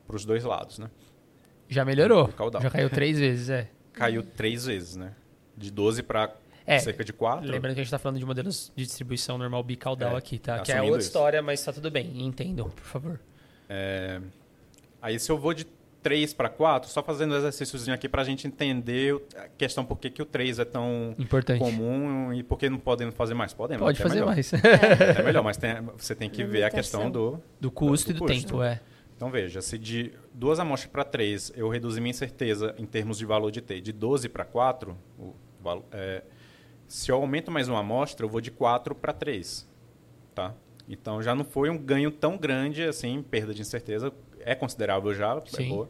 para os dois lados, né? Já melhorou. Já caiu três vezes, é. Caiu três vezes, né? De 12 para é, cerca de 4. Lembrando que a gente está falando de modelos de distribuição normal bicaudal é, aqui, tá? Que é outra isso. história, mas está tudo bem. Entendam, por favor. É, aí se eu vou de 3 para 4, só fazendo um exercíciozinho aqui para a gente entender a questão por que, que o 3 é tão Importante. comum e por que não podem fazer mais. Podem, Pode fazer melhor. mais. É, [LAUGHS] é melhor, mas tem, você tem que ver a questão do... Do custo do, do e do custo. tempo, é. Então veja, se de duas amostras para 3 eu reduzi minha incerteza em termos de valor de T de 12 para 4, o, é, se eu aumento mais uma amostra, eu vou de 4 para 3. Tá? Então já não foi um ganho tão grande assim, perda de incerteza, é considerável já, é Sim. é boa,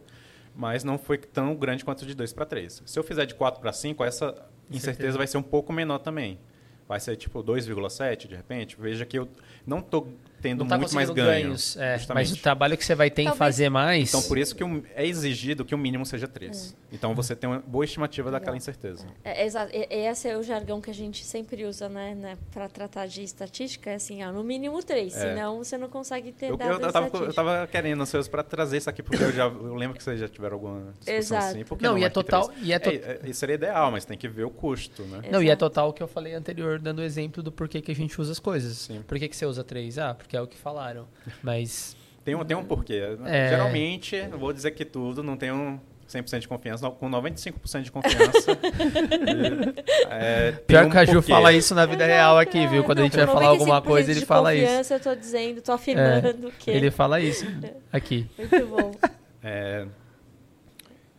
mas não foi tão grande quanto de 2 para 3. Se eu fizer de 4 para 5, essa incerteza vai ser um pouco menor também. Vai ser tipo 2,7 de repente. Veja que eu não estou tendo tá muito mais ganhos. É, mas o trabalho que você vai ter Talvez. em fazer mais. Então, por isso que é exigido que o mínimo seja 3. É. Então, você tem uma boa estimativa Legal. daquela incerteza. É, exato. Esse é o jargão que a gente sempre usa, né, né para tratar de estatística. É assim, ah, no mínimo 3, é. senão você não consegue ter eu, dados eu, tava, eu tava querendo, ansioso para trazer isso aqui, porque eu, já, eu lembro que vocês já tiveram alguma discussão Exato. assim. Não, não, e é total... E é, to... é, isso seria ideal, mas tem que ver o custo, né? Não, e é total o que eu falei anterior, dando exemplo do porquê que a gente usa as coisas. Sim. Por que, que você usa 3? Ah, porque é o que falaram. Mas. Tem um, tem um porquê. É... Geralmente, não vou dizer que tudo, não tem um 100% de confiança, com 95% de confiança. [LAUGHS] é, Pior um que a Ju fala isso na vida real aqui, viu? Quando não, a gente vai falar alguma coisa, ele fala isso. confiança, eu tô dizendo, tô afirmando é, que... Ele fala isso [LAUGHS] aqui. Muito bom.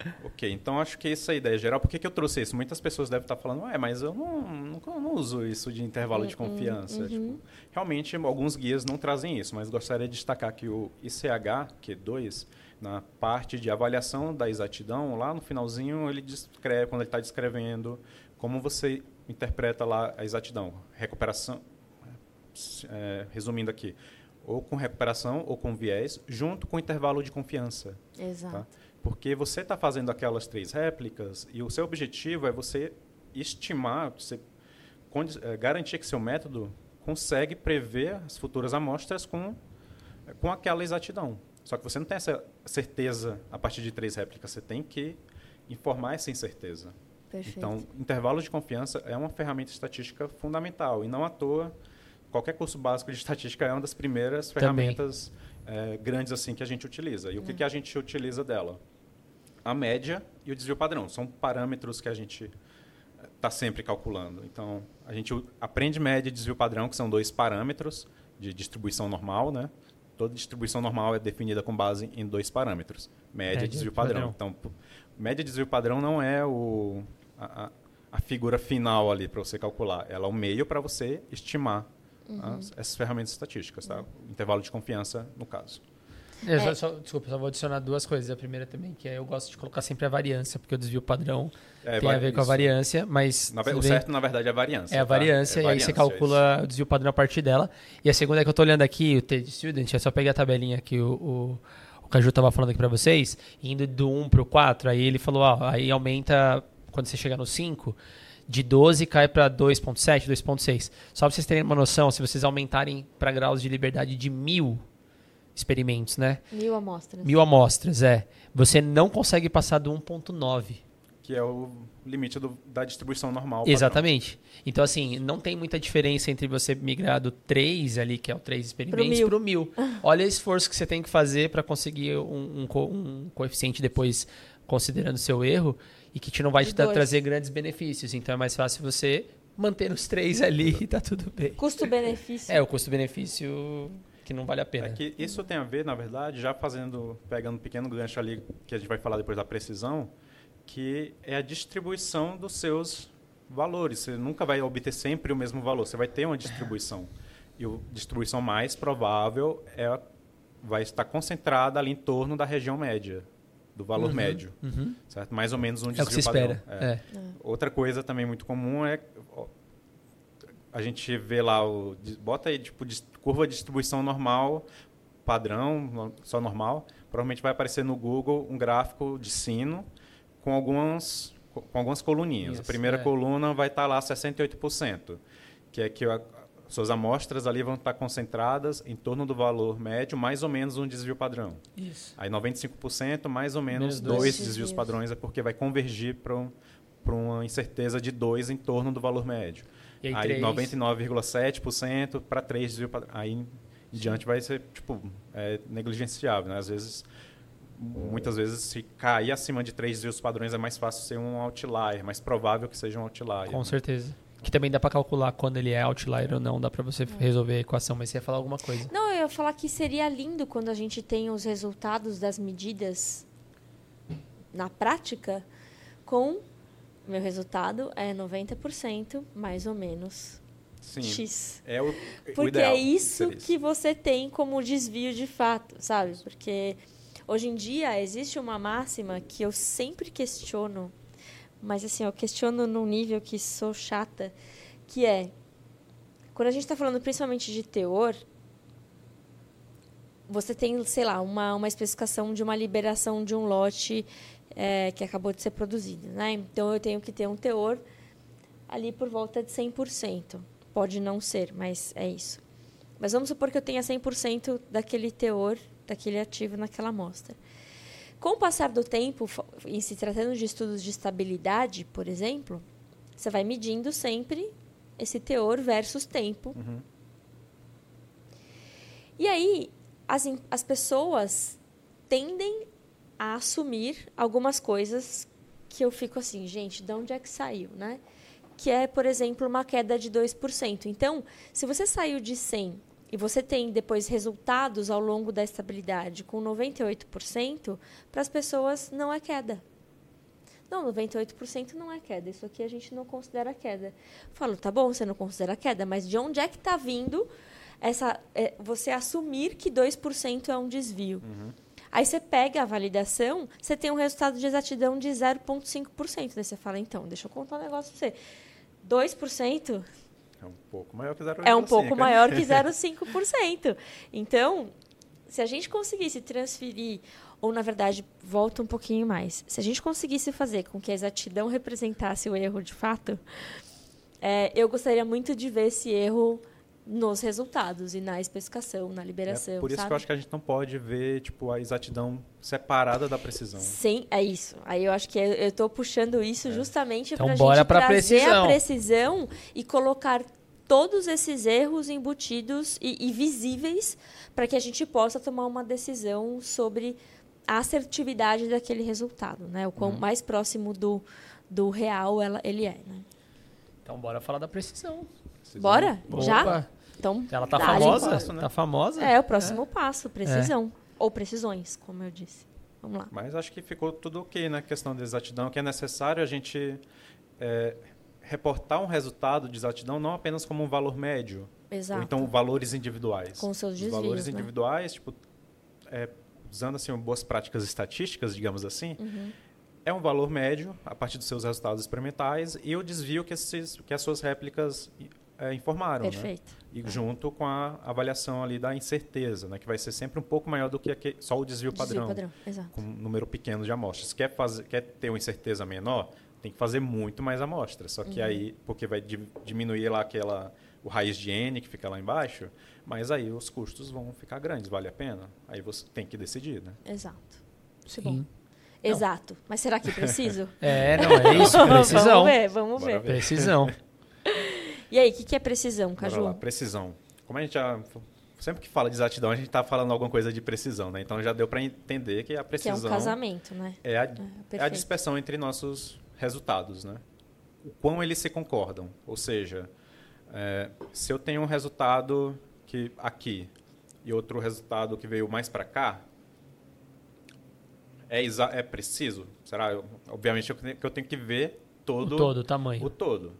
É, Ok, então acho que essa é a ideia geral. Por que, que eu trouxe isso? Muitas pessoas devem estar falando, ué, mas eu não, não, não uso isso de intervalo de hum, confiança. Uhum. Tipo, realmente, alguns guias não trazem isso, mas gostaria de destacar que o ICH, Q2, na parte de avaliação da exatidão, lá no finalzinho ele descreve, quando ele está descrevendo como você interpreta lá a exatidão. Recuperação, é, resumindo aqui, ou com recuperação ou com viés, junto com intervalo de confiança. Exato. Tá? Porque você está fazendo aquelas três réplicas e o seu objetivo é você estimar, você é, garantir que seu método consegue prever as futuras amostras com, com aquela exatidão. Só que você não tem essa certeza a partir de três réplicas, você tem que informar essa incerteza. Perfeito. Então, intervalo de confiança é uma ferramenta estatística fundamental e não à toa qualquer curso básico de estatística é uma das primeiras ferramentas é, grandes assim que a gente utiliza. E o que, que a gente utiliza dela? A média e o desvio padrão. São parâmetros que a gente está é, sempre calculando. Então, a gente aprende média e desvio padrão, que são dois parâmetros de distribuição normal, né? Toda distribuição normal é definida com base em dois parâmetros, média, e desvio padrão. padrão. Então, média e desvio padrão não é o, a, a figura final ali para você calcular. Ela é o meio para você estimar uhum. as, essas ferramentas estatísticas, tá? Intervalo de confiança, no caso. É. Só, só, desculpa, só vou adicionar duas coisas. A primeira também, que é eu gosto de colocar sempre a variância, porque o desvio padrão é, tem a ver isso. com a variância, mas... Na, o certo, na verdade, é a variância. É a tá? variância, é e aí você calcula o desvio padrão a partir dela. E a segunda é que eu estou olhando aqui, o TD Student, é só pegar a tabelinha que o, o, o Caju estava falando aqui para vocês, indo do 1 para o 4, aí ele falou, ó, aí aumenta, quando você chegar no 5 de 12 cai para 2.7, 2.6. Só para vocês terem uma noção, se vocês aumentarem para graus de liberdade de mil experimentos, né? Mil amostras. Mil amostras, é. Você não consegue passar do 1.9. Que é o limite do, da distribuição normal. Exatamente. Padrão. Então, assim, não tem muita diferença entre você migrar do 3 ali, que é o 3 experimentos, para o mil. [LAUGHS] Olha o esforço que você tem que fazer para conseguir um, um, um coeficiente depois, considerando seu erro e que te não vai te trazer grandes benefícios. Então é mais fácil você manter os três ali e tá tudo bem. Custo-benefício. É, o custo-benefício que não vale a pena. É que isso tem a ver, na verdade, já fazendo, pegando um pequeno gancho ali, que a gente vai falar depois da precisão, que é a distribuição dos seus valores. Você nunca vai obter sempre o mesmo valor, você vai ter uma distribuição. E a distribuição mais provável é vai estar concentrada ali em torno da região média do valor uhum, médio, uhum. certo? Mais ou menos um desvio é o que se padrão. espera. É. É. Outra coisa também muito comum é a gente vê lá o bota aí tipo curva de distribuição normal, padrão, só normal, provavelmente vai aparecer no Google um gráfico de sino com algumas com algumas coluninhas. Isso, a primeira é. coluna vai estar lá 68%, que é que suas amostras ali vão estar concentradas em torno do valor médio, mais ou menos um desvio padrão. Isso. Aí 95%, mais ou menos dois, dois desvios padrões, é porque vai convergir para um, uma incerteza de 2 em torno do valor médio. E aí, aí 99,7% para 3 desvios padrões. Aí em diante vai ser tipo, é, negligenciável. Né? Às vezes, muitas vezes, se cair acima de 3 desvios padrões, é mais fácil ser um outlier, mais provável que seja um outlier. Com né? certeza. Que também dá para calcular quando ele é outlier ou não, dá para você resolver a equação, mas você ia falar alguma coisa. Não, eu ia falar que seria lindo quando a gente tem os resultados das medidas na prática com meu resultado é 90% mais ou menos Sim, X. É o, Porque o ideal, é isso que você tem como desvio de fato, sabe? Porque hoje em dia existe uma máxima que eu sempre questiono mas assim, eu questiono num nível que sou chata, que é quando a gente está falando principalmente de teor, você tem, sei lá, uma, uma especificação de uma liberação de um lote é, que acabou de ser produzido. Né? Então, eu tenho que ter um teor ali por volta de 100%. Pode não ser, mas é isso. Mas vamos supor que eu tenha 100% daquele teor, daquele ativo naquela amostra. Com o passar do tempo, em se tratando de estudos de estabilidade, por exemplo, você vai medindo sempre esse teor versus tempo. Uhum. E aí, as, as pessoas tendem a assumir algumas coisas que eu fico assim, gente, de onde é que saiu, né? Que é, por exemplo, uma queda de 2%. Então, se você saiu de 100 e você tem depois resultados ao longo da estabilidade com 98%, para as pessoas não é queda. Não, 98% não é queda. Isso aqui a gente não considera queda. Eu falo, tá bom, você não considera queda, mas de onde é que está vindo essa, é, você assumir que 2% é um desvio? Uhum. Aí você pega a validação, você tem um resultado de exatidão de 0,5%. Daí você fala, então, deixa eu contar um negócio pra você. 2% É um pouco maior que 0,5. é um pouco maior que [LAUGHS] 0,5%. Então, se a gente conseguisse transferir, ou na verdade, volta um pouquinho mais, se a gente conseguisse fazer com que a exatidão representasse o erro de fato, é, eu gostaria muito de ver esse erro nos resultados e na especificação, na liberação. É por isso sabe? que eu acho que a gente não pode ver tipo, a exatidão separada da precisão. Sim, é isso. Aí eu acho que eu estou puxando isso justamente Então, para a gente trazer precisão. a precisão e colocar todos esses erros embutidos e, e visíveis para que a gente possa tomar uma decisão sobre a assertividade daquele resultado, né? O quão mais próximo do, do real ela, ele é, né? Então bora falar da precisão. Precisão. Bora? Já? Opa, Então, Ela tá famosa? passo, né? Tá famosa? É, o próximo passo, precisão. Ou precisões, como eu disse. Vamos lá. Mas acho que ficou tudo ok na questão da exatidão, que é necessário a gente é, reportar um resultado de exatidão não apenas como um valor médio, Exato. ou então valores individuais. Com seus Os desvios, valores né? individuais, tipo, é, usando assim boas práticas estatísticas, digamos assim, Uhum. é um valor médio a partir dos seus resultados experimentais e o desvio que, esses, que as suas réplicas é, informaram, né? E junto com a avaliação ali da incerteza, né? que vai ser sempre um pouco maior do que aque- só o desvio Desvio padrão, padrão. Exato. com um número pequeno de amostras. Quer, fazer, quer ter uma incerteza menor, tem que fazer muito mais amostras. Só Uhum. que aí, porque vai di- diminuir lá aquela, o raiz de N que fica lá embaixo, mas aí os custos vão ficar grandes, vale a pena? Aí você tem que decidir, né? Exato. Sim. bom. Exato. Mas será que preciso? É, não, é isso, [LAUGHS] precisão. vamos ver, vamos ver. ver. Precisão. [LAUGHS] E aí, o que, que é precisão, Caju? lá, precisão. Como a gente já... Sempre que fala de exatidão, a gente está falando alguma coisa de precisão, né? Então já deu para entender que a Que é precisão... um casamento, né? é a, é a perfeito. dispersão entre nossos resultados, né? O quão eles se concordam. Ou seja, é, se eu tenho um resultado que aqui e outro resultado que veio mais para cá, é, é preciso? Será? Eu- obviamente eu que eu tenho que ver todo O todo, o tamanho. o todo.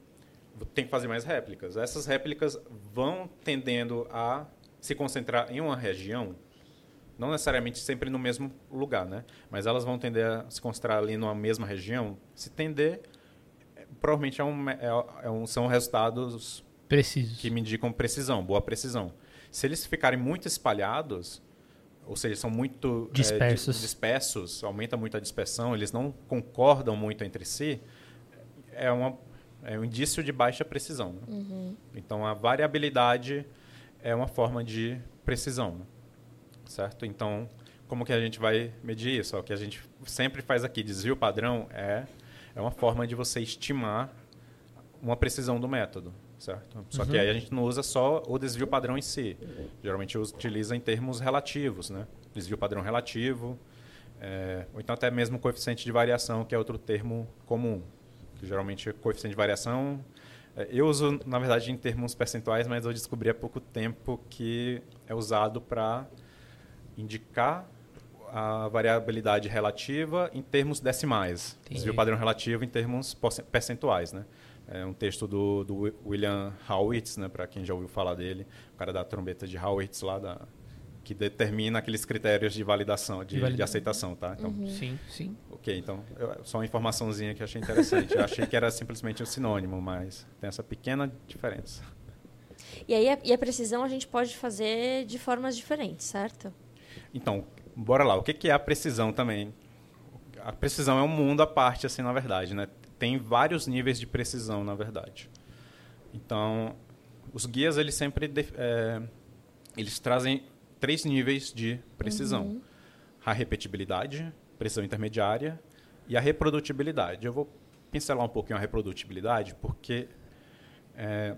Tem que fazer mais réplicas. Essas réplicas vão tendendo a se concentrar em uma região, não necessariamente sempre no mesmo lugar, né? Mas elas vão tender a se concentrar ali numa mesma região. Se tender, é, provavelmente é um, é, é um- são resultados Preciso. que me indicam precisão, boa precisão. Se eles ficarem muito espalhados, ou seja, são muito eh, Dispersos. di- dispersos, aumenta muito a dispersão, eles não concordam muito entre si, é, uma, é um indício de baixa precisão. né? Então, a variabilidade é uma forma de precisão, né? certo? Então, como que a gente vai medir isso? O que a gente sempre faz aqui, desvio padrão, é, é uma forma de você estimar uma precisão do método, certo? Só que aí a gente não usa só o desvio padrão em si. Geralmente utiliza em termos relativos, né? Desvio padrão relativo, é, ou então até mesmo coeficiente de variação, que é outro termo comum. Geralmente coeficiente de variação, é, eu uso na verdade em termos percentuais, mas eu descobri há pouco tempo que é usado para indicar a variabilidade relativa em termos decimais. Desvio padrão relativo em termos percentuais, né? É um texto do, do Wi- William Howitz, né, para quem já ouviu falar dele, o cara da trombeta de Howitz lá, da, que determina aqueles critérios de validação, de, De aceitação, tá? Então, Sim, sim. ok, então, eu- só uma informaçãozinha que eu achei interessante. Eu achei que era simplesmente um sinônimo, mas tem essa pequena diferença. E aí, a, e a precisão a gente pode fazer de formas diferentes, certo? Então, bora lá. O que que é a precisão também? A precisão é um mundo à parte, assim, na verdade, né? Tem vários níveis de precisão, na verdade. Então, os guias, eles sempre... é, eles trazem três níveis de precisão. A repetibilidade, precisão intermediária e a reprodutibilidade. Eu vou pincelar um pouquinho a reprodutibilidade, porque é,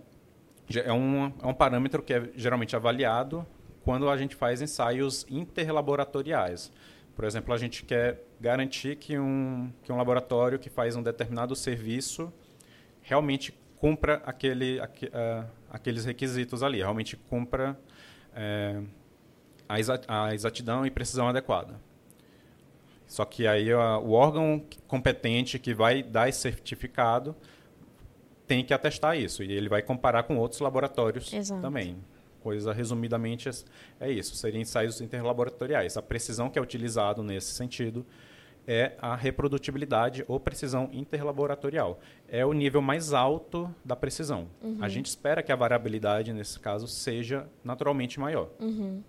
é um, é um parâmetro que é geralmente avaliado quando a gente faz ensaios interlaboratoriais. Por exemplo, a gente quer garantir que um, que um laboratório que faz um determinado serviço realmente cumpra aquele, aque- ah, aqueles requisitos ali, realmente cumpra eh, a, exa- a exatidão e precisão adequada. Só que aí ah, o órgão competente que vai dar esse certificado tem que atestar isso e ele vai comparar com outros laboratórios Exato. também. coisa resumidamente é isso, seriam ensaios interlaboratoriais. A precisão que é utilizado nesse sentido é a reprodutibilidade ou precisão interlaboratorial. É o nível mais alto da precisão. Uhum. A gente espera que a variabilidade, nesse caso, seja naturalmente maior. Uhum.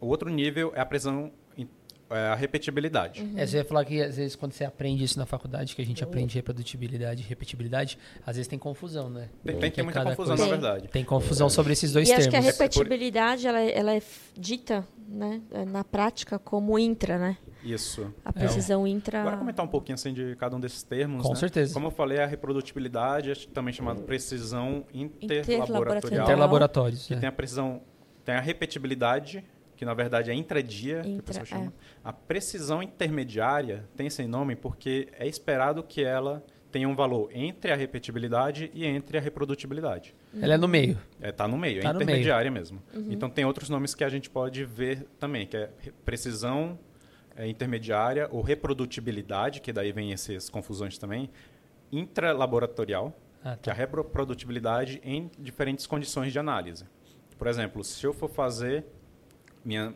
O outro nível é a precisão é a repetibilidade. Uhum. É, você ia falar que às vezes quando você aprende isso na faculdade, que a gente aprende reprodutibilidade e repetibilidade, às vezes tem confusão, né? Tem, tem, tem muita confusão, coisa, na verdade. Tem confusão é. sobre esses dois e termos. E acho que a repetibilidade, ela, é, ela é dita, né, na prática como intra, né? Isso. A precisão é. intra... Agora comentar um pouquinho assim de cada um desses termos, Com né? certeza. Como eu falei, a reprodutibilidade é também chamada precisão interlaboratorial. Interlaboratórios. Que é. tem a precisão, tem a repetibilidade que na verdade é intradia, Intra, que a, é. a precisão intermediária tem esse nome porque é esperado que ela tenha um valor entre a repetibilidade e entre a reprodutibilidade. Uhum. Ela é no meio. É, tá no meio, tá é intermediária meio. mesmo. Uhum. Então tem outros nomes que a gente pode ver também, que é precisão é, intermediária ou reprodutibilidade, que daí vem essas confusões também, intralaboratorial, ah, tá. que é a reprodutibilidade em diferentes condições de análise. Por exemplo, se eu for fazer minha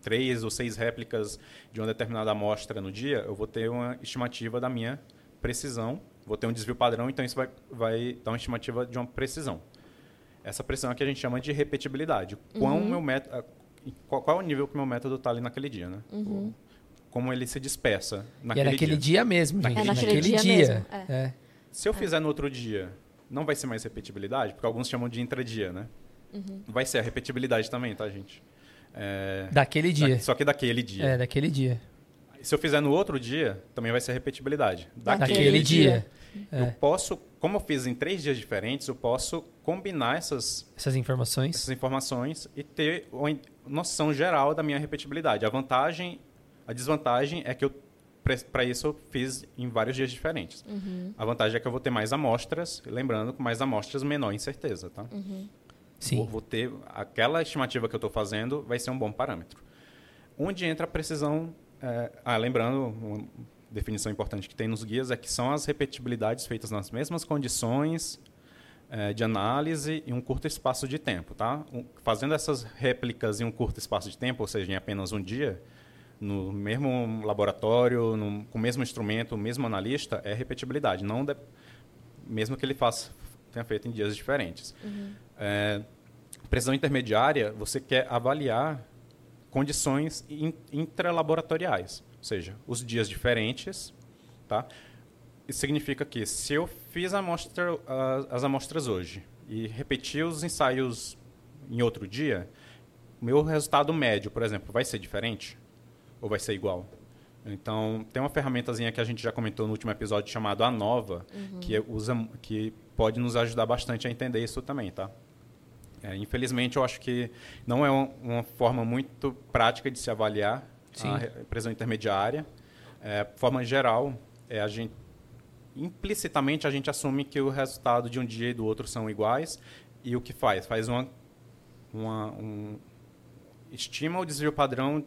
três ou seis réplicas de uma determinada amostra no dia, eu vou ter uma estimativa da minha precisão, vou ter um desvio padrão, então isso vai, vai dar uma estimativa de uma precisão. Essa precisão é que a gente chama de repetibilidade. Quão uhum. meu método, qual, qual é o nível que meu método está ali naquele dia, né? Uhum. Como ele se dispersa naquele, e é naquele dia. dia mesmo, gente. É naquele, naquele dia. dia. É. É. Se eu fizer no outro dia, não vai ser mais repetibilidade, porque alguns chamam de intradia, né? Uhum. Vai ser a repetibilidade também, tá, gente? É, daquele dia. Só que daquele dia. É, daquele dia. Se eu fizer no outro dia, também vai ser repetibilidade. Daquele, daquele dia. dia. Eu é. posso, como eu fiz em três dias diferentes, eu posso combinar essas, essas informações essas informações e ter uma noção geral da minha repetibilidade. A vantagem, a desvantagem é que eu para isso eu fiz em vários dias diferentes. Uhum. A vantagem é que eu vou ter mais amostras, lembrando com mais amostras menor incerteza, tá? Uhum. Sim. Vou, vou ter aquela estimativa que eu estou fazendo vai ser um bom parâmetro. Onde entra a precisão? É, ah, lembrando, uma definição importante que tem nos guias é que são as repetibilidades feitas nas mesmas condições é, de análise em um curto espaço de tempo, tá? Um, fazendo essas réplicas em um curto espaço de tempo, ou seja, em apenas um dia, no mesmo laboratório, no, com o mesmo instrumento, o mesmo analista, é repetibilidade, não de, mesmo que ele faça tenha feito em dias diferentes. Uhum. É, precisão intermediária, você quer avaliar condições in, intralaboratoriais, ou seja, os dias diferentes, tá? Isso significa que se eu fiz amostra, as amostras hoje e repetir os ensaios em outro dia, o meu resultado médio, por exemplo, vai ser diferente ou vai ser igual? Então, tem uma ferramentazinha que a gente já comentou no último episódio chamado ANOVA, uhum. que, usa, que pode nos ajudar bastante a entender isso também, tá? É, infelizmente, eu acho que não é uma, uma, forma muito prática de se avaliar Sim. a pressão intermediária. É, forma geral, é a gente implicitamente a gente assume que o resultado de um dia e do outro são iguais e o que faz faz uma, uma um, estima o desvio padrão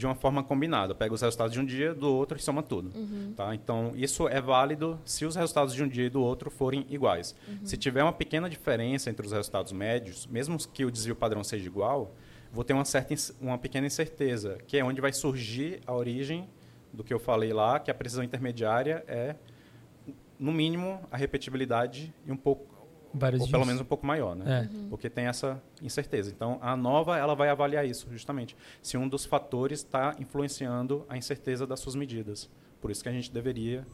de uma forma combinada. Pega os resultados de um dia, do outro e soma tudo. Uhum. Tá? Então, isso é válido se os resultados de um dia e do outro forem iguais. Uhum. Se tiver uma pequena diferença entre os resultados médios, mesmo que o desvio padrão seja igual, vou ter uma, certa, uma pequena incerteza, que é onde vai surgir a origem do que eu falei lá, que a precisão intermediária é, no mínimo, a repetibilidade e um pouco Vários ou dias. pelo menos um pouco maior, né? É. Uhum. Porque tem essa incerteza. Então, a nova ela vai avaliar isso, justamente. Se um dos fatores está influenciando a incerteza das suas medidas. Por isso que a gente deveria...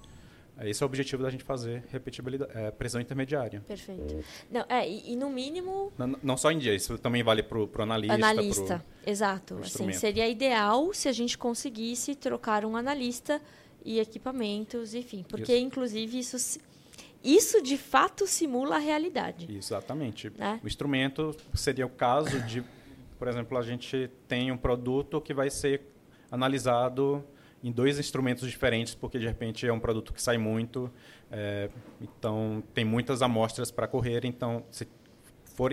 Esse é o objetivo da gente fazer repetibilidade, é, pressão intermediária. Perfeito. Não, é, e, e no mínimo... Não, não, só em dia, isso também vale para o analista. Analista, pro, exato. Pro assim, seria ideal se a gente conseguisse trocar um analista e equipamentos, enfim. Porque, isso. inclusive, isso isso de fato simula a realidade. Exatamente. Né? O instrumento seria o caso de, por exemplo, a gente tem um produto que vai ser analisado em dois instrumentos diferentes, porque de repente é um produto que sai muito, é, então tem muitas amostras para correr, então se for,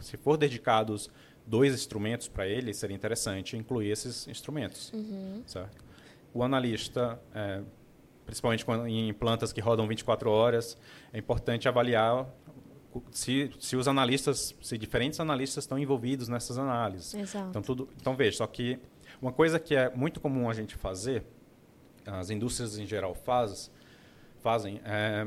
se for dedicados dois instrumentos para ele, seria interessante incluir esses instrumentos. Uhum. O analista é, principalmente em plantas que rodam 24 horas, é importante avaliar se, se os analistas, se diferentes analistas estão envolvidos nessas análises. Exato. Então, tudo, então veja, só que uma coisa que é muito comum a gente fazer, as indústrias em geral faz, fazem, é,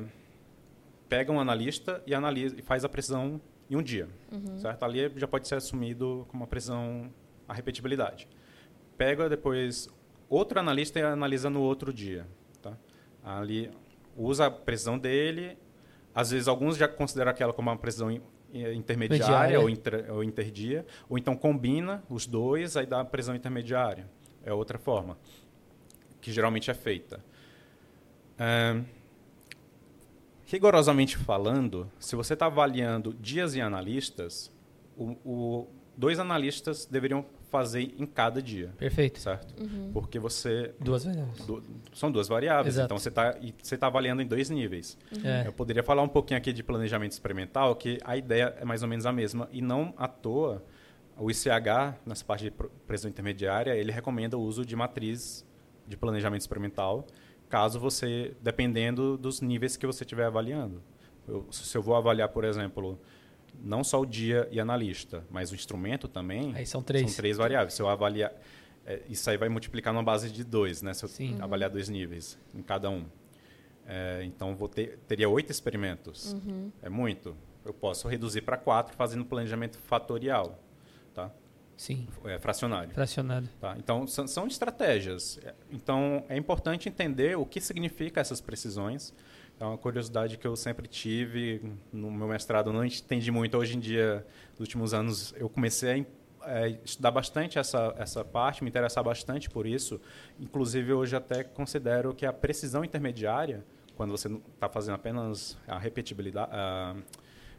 pega um analista e, analisa, e faz a precisão em um dia. Uhum. Certo? Ali já pode ser assumido como uma precisão a repetibilidade. Pega depois outro analista e analisa no outro dia. Ali usa a precisão dele. Às vezes alguns já consideram aquela como uma precisão intermediária Mediária. ou, inter, ou interdia, ou então combina os dois, aí dá a precisão intermediária. É outra forma que geralmente é feita. É, rigorosamente falando, se você está avaliando dias e analistas, o, o- dois analistas deveriam fazer em cada dia, Perfeito. certo? Uhum. Porque você Duas variáveis. du- são duas variáveis, Exato. então você está você tá avaliando em dois níveis. É. Eu poderia falar um pouquinho aqui de planejamento experimental, que a ideia é mais ou menos a mesma e não à toa o ICH nessa parte de precisão intermediária ele recomenda o uso de matriz de planejamento experimental, caso você dependendo dos níveis que você estiver avaliando. Eu- se eu vou avaliar, por exemplo, não só o dia e analista, mas o instrumento também. Aí são três. São três variáveis. Se eu avaliar, é, isso aí vai multiplicar numa base de dois, né? Se eu Sim. avaliar dois níveis em cada um. É, então vou ter, teria oito experimentos. Uhum. É muito. Eu posso reduzir para quatro fazendo planejamento fatorial, tá? Sim. É, fracionário. Fracionado. Tá? Então, são, são estratégias. É, Então, é importante entender o que significa essas precisões. É uma curiosidade que eu sempre tive no meu mestrado. Não entendi muito. Hoje em dia, nos últimos anos, eu comecei a é, estudar bastante essa, essa parte, me interessar bastante por isso. Inclusive, hoje até considero que a precisão intermediária, quando você está fazendo apenas a repetibilidade, ah,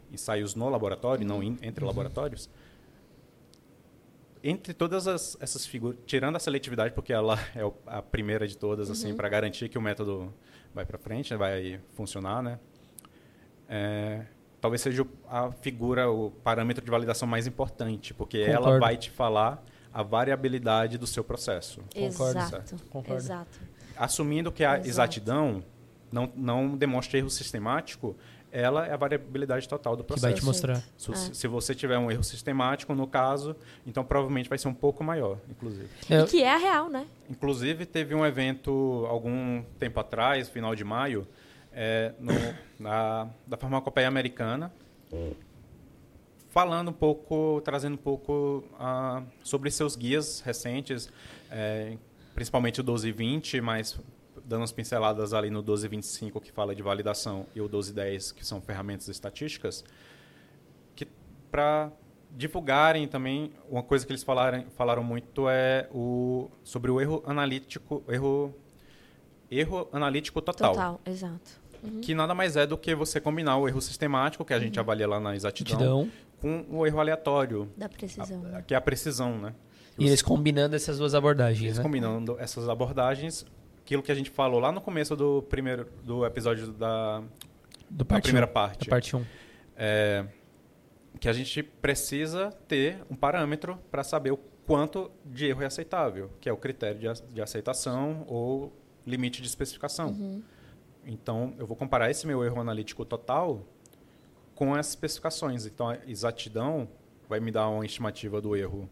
ensaios no laboratório, não in- entre laboratórios, entre todas as- essas figuras, tirando a seletividade, porque ela é a primeira de todas, assim, para garantir que o método vai para frente, vai funcionar, né? É, talvez seja a figura, o parâmetro de validação mais importante, porque ela Concordo. vai te falar a variabilidade do seu processo. Concordo, Exato. Concordo. Exato. Assumindo que a Exato. exatidão não, não demonstra erro sistemático, ela é a variabilidade total do Que processo. vai te mostrar. Se, É. se você tiver um erro sistemático, no caso, então provavelmente vai ser um pouco maior, inclusive. Eu- E que é a real, né? Inclusive, teve um evento algum tempo atrás, final de maio, é, no- na, da farmacopeia americana, falando um pouco, trazendo um pouco ah, sobre seus guias recentes, é, principalmente o 1220, mas dando umas pinceladas ali no 1225, que fala de validação, e o 1210, que são ferramentas estatísticas, que para divulgarem também uma coisa que eles falaram, falaram muito é o sobre o erro analítico erro erro analítico total, Total, exato. Uhum. que nada mais é do que você combinar o erro sistemático que a gente avalia lá na exatidão com o erro aleatório Da precisão. a- né? que é a precisão né E eles combinando essas duas abordagens, eles né? combinando essas abordagens aquilo que a gente falou lá no começo do primeiro do episódio da, Do da primeira um. parte Da parte 1. é, que a gente precisa ter um parâmetro para saber o quanto de erro é aceitável, que é o critério de, de aceitação ou limite de especificação. Uhum. Então, eu vou comparar esse meu erro analítico total com as especificações. Então, a exatidão vai me dar uma estimativa do erro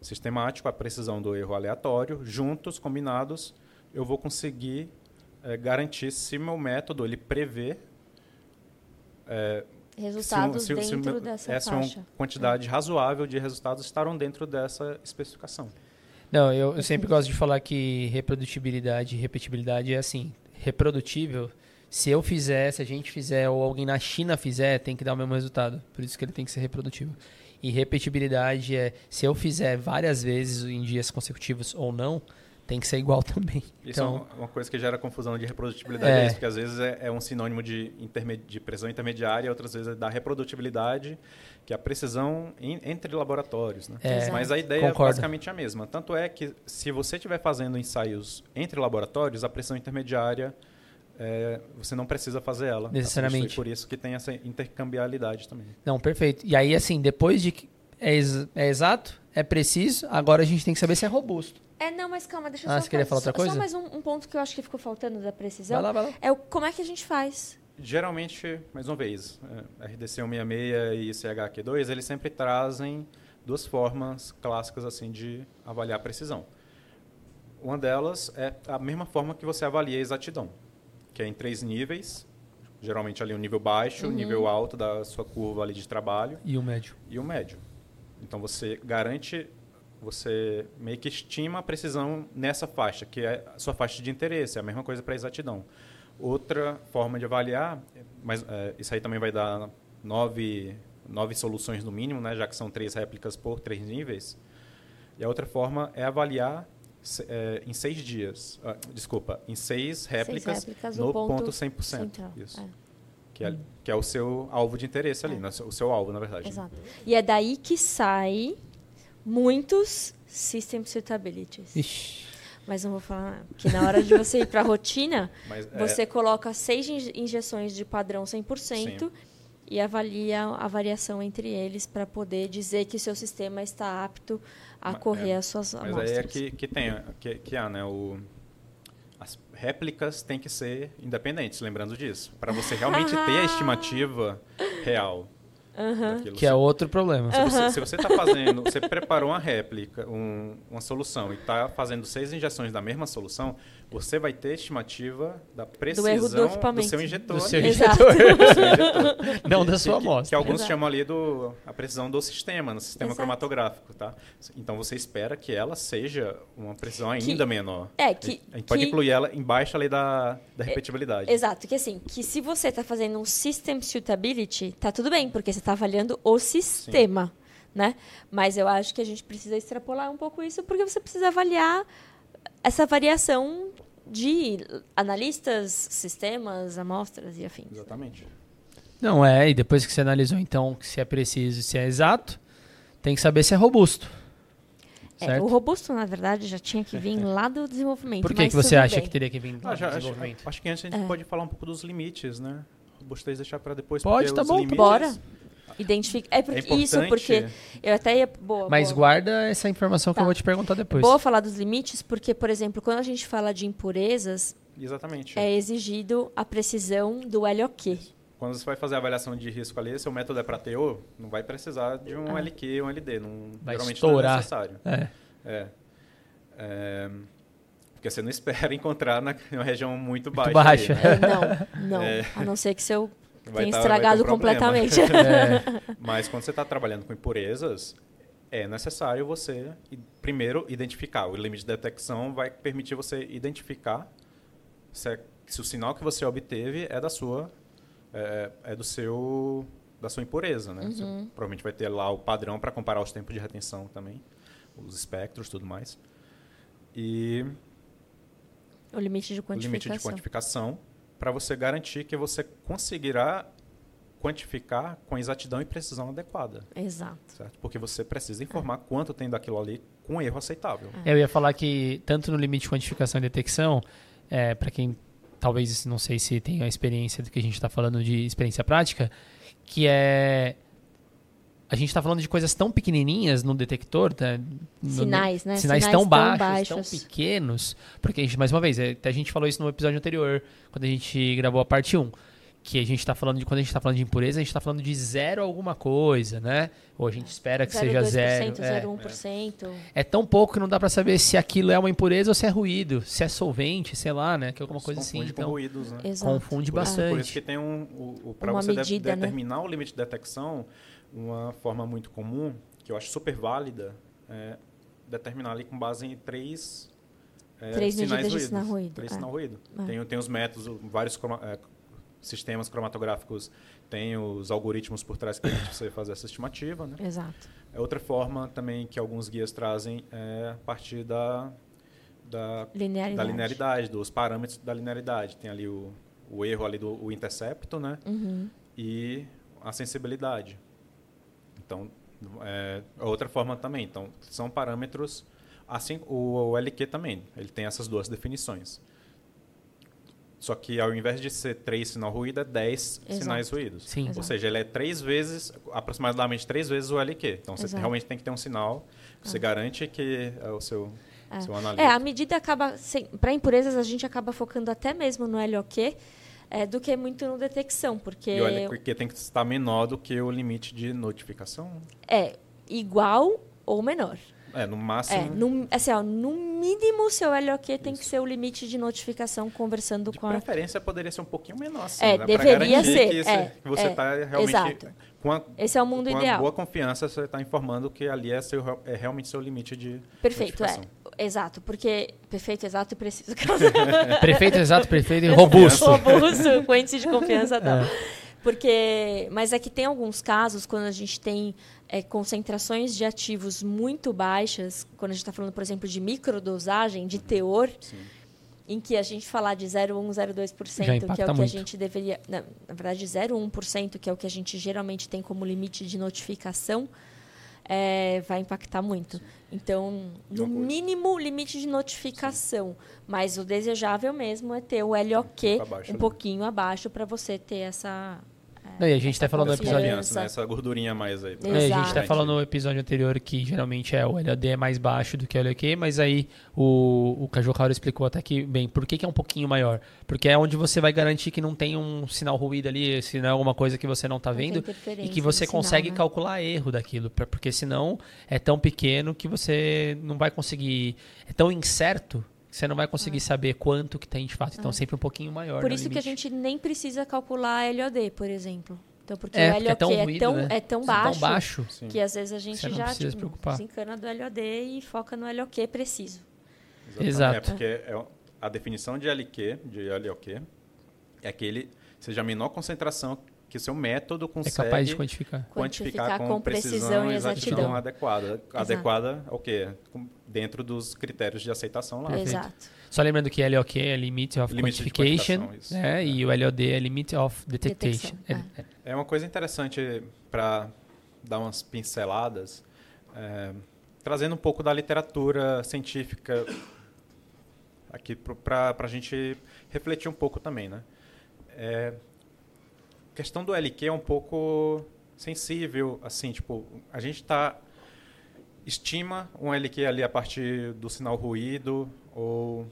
sistemático, a precisão do erro aleatório, juntos, combinados, eu vou conseguir eh, garantir se meu método ele prevê Resultados se, se, se, dentro meu- dessa essa é uma faixa. quantidade razoável de resultados estarão dentro dessa especificação. Não, eu, eu sempre gosto de falar que reprodutibilidade e repetibilidade é assim. Reprodutível, se eu fizer, se a gente fizer, ou alguém na China fizer, tem que dar o mesmo resultado. Por isso que ele tem que ser reprodutível. E repetibilidade é, se eu fizer várias vezes em dias consecutivos ou não, tem que ser igual [LAUGHS] também. Isso então, é uma- coisa que gera confusão de reprodutibilidade, É. é. isso, porque às vezes é, é um sinônimo de, de precisão intermediária, outras vezes é da reprodutibilidade, que é a precisão em- entre laboratórios. Né? É, Mas a ideia concordo. é basicamente a mesma. Tanto é que se você estiver fazendo ensaios entre laboratórios, a pressão intermediária é, você não precisa fazer ela. Necessariamente. Por isso que tem essa intercambiabilidade também. Não, perfeito. E aí, assim, depois de que é, ex- é exato, é preciso, agora a gente tem que saber se é robusto. É, não, mas calma, deixa eu Ah, só você queria falar outra só- coisa? Só mais um, um ponto que eu acho que ficou faltando da precisão. Vai lá, vai lá. É o como é que a gente faz. Geralmente, mais uma vez, é, RDC 166 e CHQ2, eles sempre trazem duas formas clássicas assim de avaliar a precisão. Uma delas é a mesma forma que você avalia a exatidão, que é em três níveis, geralmente ali um nível baixo, o Uhum. nível alto da sua curva ali de trabalho E o médio. e o médio. Então você garante, você meio que estima a precisão nessa faixa, que é a sua faixa de interesse, é a mesma coisa para exatidão. Outra forma de avaliar, mas é, isso aí também vai dar nove, nove soluções no mínimo, né, já que são três réplicas por três níveis. E a outra forma é avaliar é, em seis dias, ah, desculpa, em seis réplicas, réplicas, no ponto ponto 100%. central, Isso. é. Que, é, que é o seu alvo de interesse ali, É. né, o seu alvo, na verdade. Exato. E é daí que sai muitos system suitabilities. Ixi. Mas não vou falar, que na hora de você ir para a rotina, [LAUGHS] Mas, é, você coloca seis inje- injeções de padrão 100% Sim. e avalia a variação entre eles para poder dizer que o seu sistema está apto a correr é, as suas Mas amostras. aí é que, que tem, que, que há, né? O, as réplicas têm que ser independentes, lembrando disso. Para você realmente [LAUGHS] ter a estimativa real. Daquilo. Que é outro problema. Se você, se você está fazendo, você preparou uma réplica, um- uma solução, e está fazendo seis injeções da mesma solução, você vai ter estimativa da precisão erro do equipamento. seu injetor. Do seu [LAUGHS] injetor. Do seu injetor. [LAUGHS] Não da Que- sua que- amostra. Que alguns Exato. chamam ali do a precisão do sistema, no sistema Exato. cromatográfico, tá? Então você espera que ela seja uma precisão ainda menor. É, que- a gente pode que- incluir ela embaixo ali da, da repetibilidade. Exato, que assim, que se você está fazendo um system suitability, tá tudo bem, porque você está avaliando o sistema, né? Mas eu acho que a gente precisa extrapolar um pouco isso, porque você precisa avaliar essa variação de analistas, sistemas, amostras e afins. Exatamente. Não é, e depois que você analisou então se é preciso e se é exato, tem que saber se é robusto. É, o robusto, na verdade, já tinha que vir lá do desenvolvimento. Por que, que você acha bem. que teria que vir do Ah, já- acho, desenvolvimento? acho que antes a gente É. pode falar um pouco dos limites, né? Robustez deixar para depois. Pode, tá bom, tá limites- Bora. Identifica. É, porque, É isso porque eu até ia. Boa, Mas boa. guarda essa informação que Tá. eu vou te perguntar depois. Boa falar dos limites, porque, por exemplo, quando a gente fala de impurezas, Exatamente. é exigido a precisão do LOQ. Quando você vai fazer a avaliação de risco ali, seu método é para TO, não vai precisar de um Ah. LQ ou um LD. Não, Vai geralmente não é estourar. necessário. É. É. É, Porque você não [LAUGHS] espera encontrar na, região muito baixa. baixa. ali, né? É, não, não. É. A não ser que seu Vai tenha tá- um estragado completamente. [LAUGHS] É. [LAUGHS] Mas quando você está trabalhando com impurezas, é necessário você, primeiro, identificar. O limite de detecção vai permitir você identificar se, é- se o sinal que você obteve é da sua, é, é do seu, da sua impureza, né? Você Uhum. provavelmente vai ter lá o padrão para comparar os tempos de retenção também, os espectros, tudo mais. E o limite de o quantificação. limite de quantificação para você garantir que você conseguirá quantificar com exatidão e precisão adequada. Exato. Certo? Porque você precisa informar quanto tem daquilo ali com erro aceitável. Eu ia falar que tanto no limite de quantificação e detecção, é, para quem talvez não sei se tem a experiência do que a gente está falando de experiência prática, que é a gente está falando de coisas tão pequenininhas no detector, tá? No- Sinais, né? Sinais, Sinais tão, tão baixos, baixos. tão pequenos, porque a gente, mais uma vez, é, a gente falou isso no episódio anterior, quando a gente gravou a parte 1, que a gente está falando de quando a gente está falando de impureza, a gente está falando de zero alguma coisa, né? Ou a gente espera que seja zero. 0,2%, é. 0,1%. É tão pouco que não dá pra saber se aquilo é uma impureza ou se é ruído, se é solvente, sei lá, né? Que é alguma coisa assim. confunde com Então, ruídos, né? Exato. confunde Por isso, por bastante. isso que tem um, o, para você de- medida, né? determinar o limite de detecção, uma forma muito comum, que eu acho super válida, é determinar ali com base em três é, Três sinais ruídos. sinal ruído, Três é. sinal ruído. É. Tem, tem os métodos, vários croma- é, sistemas cromatográficos, tem os algoritmos por trás que permite você fazer essa estimativa, né? Exato. É outra forma também que alguns guias trazem é a partir da, da, Linearidade. da linearidade, dos parâmetros da linearidade. Tem ali o, o erro ali do intercepto, né? Uhum. E a sensibilidade. Então, é outra forma também. Então, são parâmetros assim o, o LQ também, ele tem essas duas definições. Só que ao invés de ser três sinal ruído, é 10 Exato. sinais ruídos. Sim. Ou seja, ele é três vezes, aproximadamente três vezes o LQ. Então, você Exato. realmente tem que ter um sinal que você garante que é o seu, seu analista. É, a medida acaba. Para impurezas, a gente acaba focando até mesmo no LOQ, é, do que muito no detecção, porque E olha, porque tem que estar menor do que o limite de notificação. é igual ou menor. É, no máximo. É, no, assim, ó, no mínimo, seu LOQ tem que ser o limite de notificação conversando De com a. preferência poderia ser um pouquinho menor, assim, É, né? Deveria ser, Que, isso- é, que você é, está realmente exato. com a, Esse é o mundo com a ideal. boa confiança, você está informando que ali é, seu, é realmente seu limite de Perfeito, é. Exato, porque. Perfeito, exato e preciso. [LAUGHS] [LAUGHS] Prefeito exato, prefeito e robusto. Robusto, com índice de confiança tal. É. Porque, mas é que tem alguns casos quando a gente tem é, concentrações de ativos muito baixas, quando a gente está falando, por exemplo, de microdosagem, de teor, Sim. em que a gente falar de 0,1, 0,2%, Já que é o que a muito. gente deveria. Na, na verdade, 0,1%, que é o que a gente geralmente tem como limite de notificação, é, vai impactar muito. Então, no mínimo, limite de notificação. Mas o desejável mesmo é ter o LOQ um né? pouquinho abaixo para você ter essa. Não, e a gente até falou no Essa episódio. né? Essa gordurinha a mais aí. É, É, a gente até falou no episódio anterior que geralmente é o LOD é mais baixo do que o LOQ, mas aí o, o Caju Rauro explicou até que, bem, por que, que é um pouquinho maior? Porque é onde você vai garantir que não tem um sinal ruído ali, se não é alguma coisa que você não tem vendo, e que você no sinal, consegue né? calcular erro daquilo, pra- porque senão é tão pequeno que você não vai conseguir, é tão incerto você não vai conseguir saber quanto que tem de fato, então sempre um pouquinho maior. Por no isso que a gente nem precisa calcular LOD, por exemplo. Então, porque É, o LOQ é tão é ruído, tão, né? é tão Tão baixo, baixo. Sim. que às vezes a gente já precisa se tipo, preocupar. desencana do LOD e foca no LOQ preciso. Exatamente. Exato. É porque é a definição de LQ, de LOQ, é aquele seja a menor concentração que seu método É consegue capaz de quantificar. quantificar com, precisão e exatidão adequada. Adequada é o quê? Com- Dentro dos critérios de aceitação lá. Perfeito. Exato. Só lembrando que LOQ é Limit of Limite Quantification, né? É. E o LOD é Limit of Detectation. Detecção, É- é- É uma coisa interessante para dar umas pinceladas, é, trazendo um pouco da literatura científica aqui para a gente refletir um pouco também, né? É, questão do LQ é um pouco sensível, assim, tipo, a gente está estima um LQ ali a partir do sinal ruído ou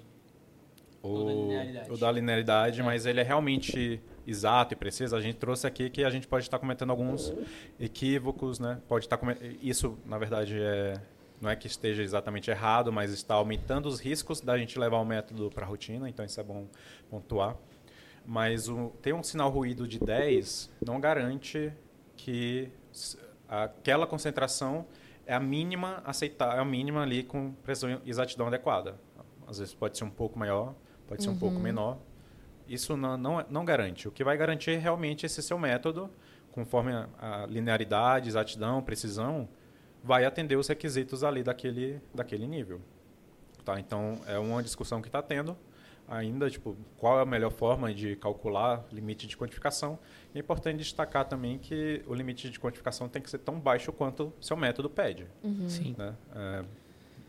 Ou da linearidade. ou da linearidade, mas ele é realmente exato e preciso. A gente trouxe aqui que a gente pode estar cometendo alguns equívocos, né? Pode estar isso, na verdade, é não é que esteja exatamente errado, mas está aumentando os riscos da gente levar o método para a rotina, então isso é bom pontuar. Mas o, ter um sinal ruído de 10 não garante que aquela concentração é a mínima aceitar, é a mínima ali com precisão e exatidão adequada. Às vezes pode ser um pouco maior, pode ser um pouco menor. Isso não, não, não garante. O que vai garantir é realmente esse seu método, conforme a, a linearidade, exatidão, precisão, vai atender os requisitos ali daquele, daquele nível. Tá? Então, é uma discussão que está tendo ainda, tipo, qual é a melhor forma de calcular limite de quantificação. E é importante destacar também que o limite de quantificação tem que ser tão baixo quanto seu método pede. Uhum. Sim. Né? É,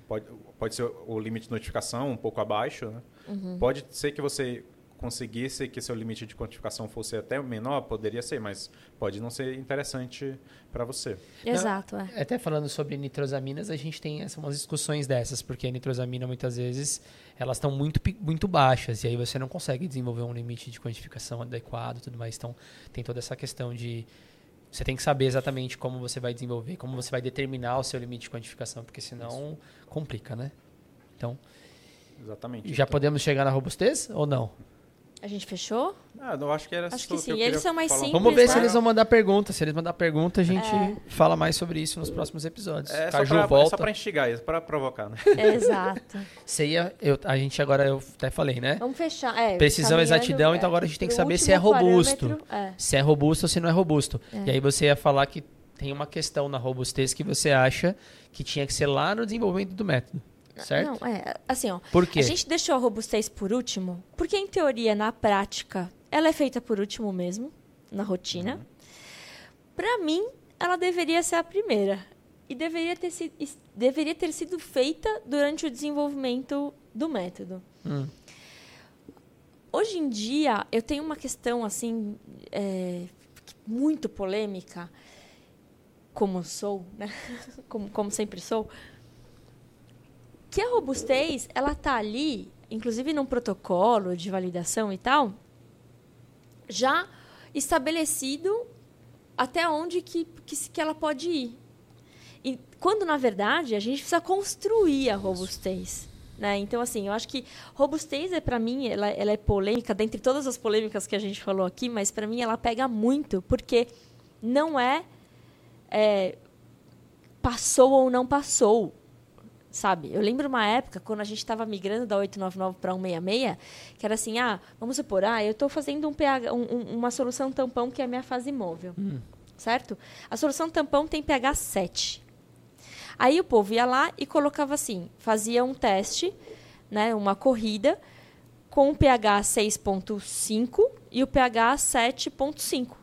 pode, pode ser o limite de notificação um pouco abaixo. Né? Uhum. Pode ser que você conseguisse que seu limite de quantificação fosse até menor, poderia ser, mas pode não ser interessante para você. Exato, é. Até falando sobre nitrosaminas, a gente tem essa, umas discussões dessas, porque a nitrosamina muitas vezes elas estão muito, muito baixas e aí você não consegue desenvolver um limite de quantificação adequado e tudo mais. Então tem toda essa questão de você tem que saber exatamente como você vai desenvolver, como você vai determinar o seu limite de quantificação, porque senão complica, né? Então, Exatamente. já Então- podemos chegar na robustez ou não? A gente fechou? Ah, eu acho que era Acho que sim. Eles são mais falar simples, Vamos ver né? se eles vão mandar pergunta. Se eles mandar pergunta, a gente É. fala mais sobre isso nos próximos episódios. É só Caju pra, é volta. só pra instigar isso, para provocar, né? Exato. [LAUGHS] Você ia, eu, a gente agora, eu até falei, né? Vamos fechar. É, Precisão, exatidão, então é, agora a gente tem que saber se é robusto. é. Se é robusto ou se não é robusto. É. E aí você ia falar que tem uma questão na robustez que você acha que tinha que ser lá no desenvolvimento do método. Certo? Não, é, assim, ó. Por quê? A gente deixou a robustez por último, porque em teoria, na prática, ela é feita por último mesmo, na rotina. Pra mim, ela deveria ser a primeira. E deveria ter, sido, deveria ter sido feita durante o desenvolvimento do método. Hum. Hoje em dia, eu tenho uma questão, assim, é, muito polêmica, como sou, né? [LAUGHS] como, como sempre sou, que a robustez, ela tá ali, inclusive num protocolo de validação e tal, já estabelecido até onde que, que, que ela pode ir. E quando, na verdade, a gente precisa construir a robustez. Né? Então, assim, eu acho que robustez, é, para mim, ela, ela é polêmica, dentre todas as polêmicas que a gente falou aqui, mas para mim ela pega muito, porque não é, é passou ou não passou sabe? Eu lembro uma época, quando a gente estava migrando da 899 para 166, que era assim, ah, vamos supor, ah, eu estou fazendo um pH, um, uma solução tampão que é a minha fase móvel, hum. certo? A solução tampão tem pH 7. Aí o povo ia lá e colocava assim, fazia um teste, né, uma corrida, com o pH 6.5 e o pH 7.5.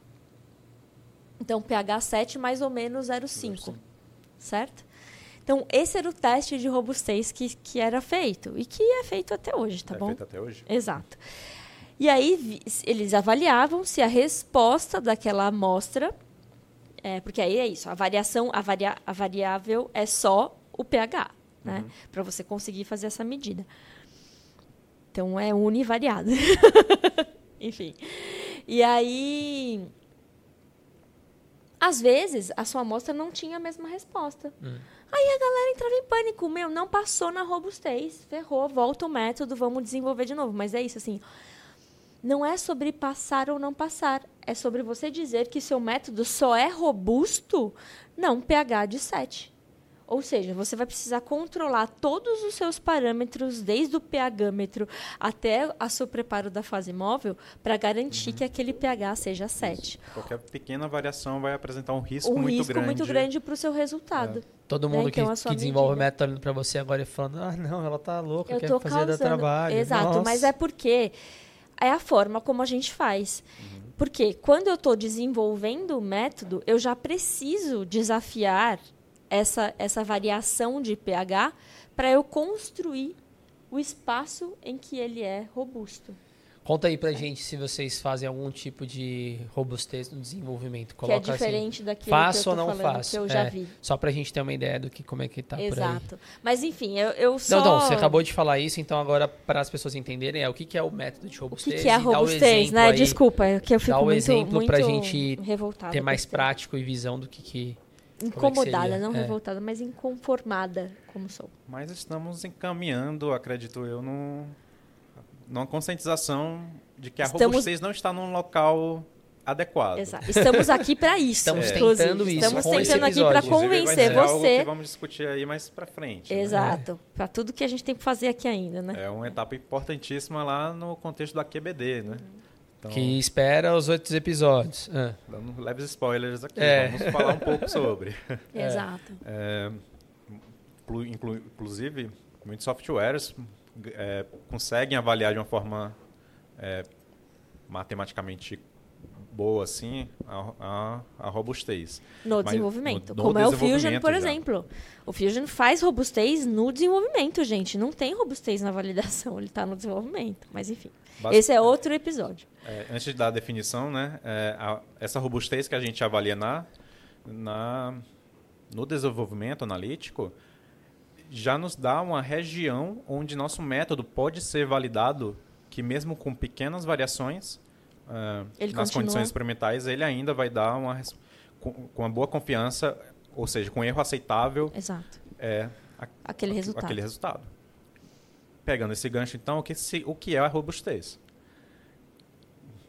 Então, pH 7 mais ou menos 0,5, certo? Então, esse era o teste de robustez que, que era feito. E que é feito até hoje, tá é bom? É feito até hoje. Exato. E aí, eles avaliavam se a resposta daquela amostra. É, porque aí é isso, a variação, a, varia, a variável é só o pH, né? Uhum. Para você conseguir fazer essa medida. Então, é univariado. [LAUGHS] Enfim. E aí. Às vezes, a sua amostra não tinha a mesma resposta. Uhum. Aí a galera entrava em pânico. Meu, não passou na robustez. Ferrou, volta o método, vamos desenvolver de novo. Mas é isso, assim. Não é sobre passar ou não passar. É sobre você dizer que seu método só é robusto não pH de 7. Ou seja, você vai precisar controlar todos os seus parâmetros, desde o pHmetro até o seu preparo da fase móvel, para garantir uhum. que aquele pH seja 7. Qualquer pequena variação vai apresentar um risco um muito risco grande. muito grande para o seu resultado. É. Todo mundo né? então, que, que desenvolve método tá olhando para você agora e falando, ah, não, ela tá louca, Eu quer fazer causando. trabalho. Exato, Nossa. mas é porque é a forma como a gente faz. Uhum. Porque quando eu estou desenvolvendo o método, eu já preciso desafiar essa, essa variação de pH para eu construir o espaço em que ele é robusto. Conta aí pra é. gente se vocês fazem algum tipo de robustez no desenvolvimento. Coloca que é diferente assim, daquilo faço que eu ou não falando, faço. que eu já é, vi. Só pra gente ter uma ideia do que como é que tá Exato. Mas enfim, eu, eu só... Não, não, você acabou de falar isso, então agora para as pessoas entenderem é o que, que é o método de robustez. O que, que é a robustez, né? Aí, Desculpa, é que eu fico dá o muito, exemplo muito pra gente ter mais prático e visão do que, que é incomodada, é não é. revoltada, mas inconformada como sou. Mas estamos encaminhando, acredito eu, no, numa conscientização de que a estamos... robustez não está num local adequado. Exato. Estamos aqui para [LAUGHS] isso. Estamos é. tentando isso. Estamos tentando aqui para convencer você. que vamos discutir aí mais para frente. Né? Exato. Né? Para tudo que a gente tem que fazer aqui ainda, né? É uma etapa importantíssima lá no contexto do AQBD, né? Uhum. Então, que espera os outros episódios. Ah. Dando leves spoilers aqui, é. vamos falar um pouco sobre. [LAUGHS] Exato. É, inclu, inclusive, muitos softwares é, conseguem avaliar de uma forma é, matematicamente boa assim a, a, a robustez. No Mas, desenvolvimento. No, no como é o Fusion, por já. exemplo. O Fusion faz robustez no desenvolvimento, gente. Não tem robustez na validação, [LAUGHS] ele está no desenvolvimento. Mas enfim. Esse é outro episódio. É, antes de dar a definição, né, é, a, essa robustez que a gente avalia na, na, no desenvolvimento analítico já nos dá uma região onde nosso método pode ser validado que mesmo com pequenas variações uh, nas continua. condições experimentais, ele ainda vai dar uma com, com uma boa confiança, ou seja, com erro aceitável. Exato. É, a, aquele resultado. Aquele resultado. Pegando esse gancho, então, o que, se, o que é a robustez?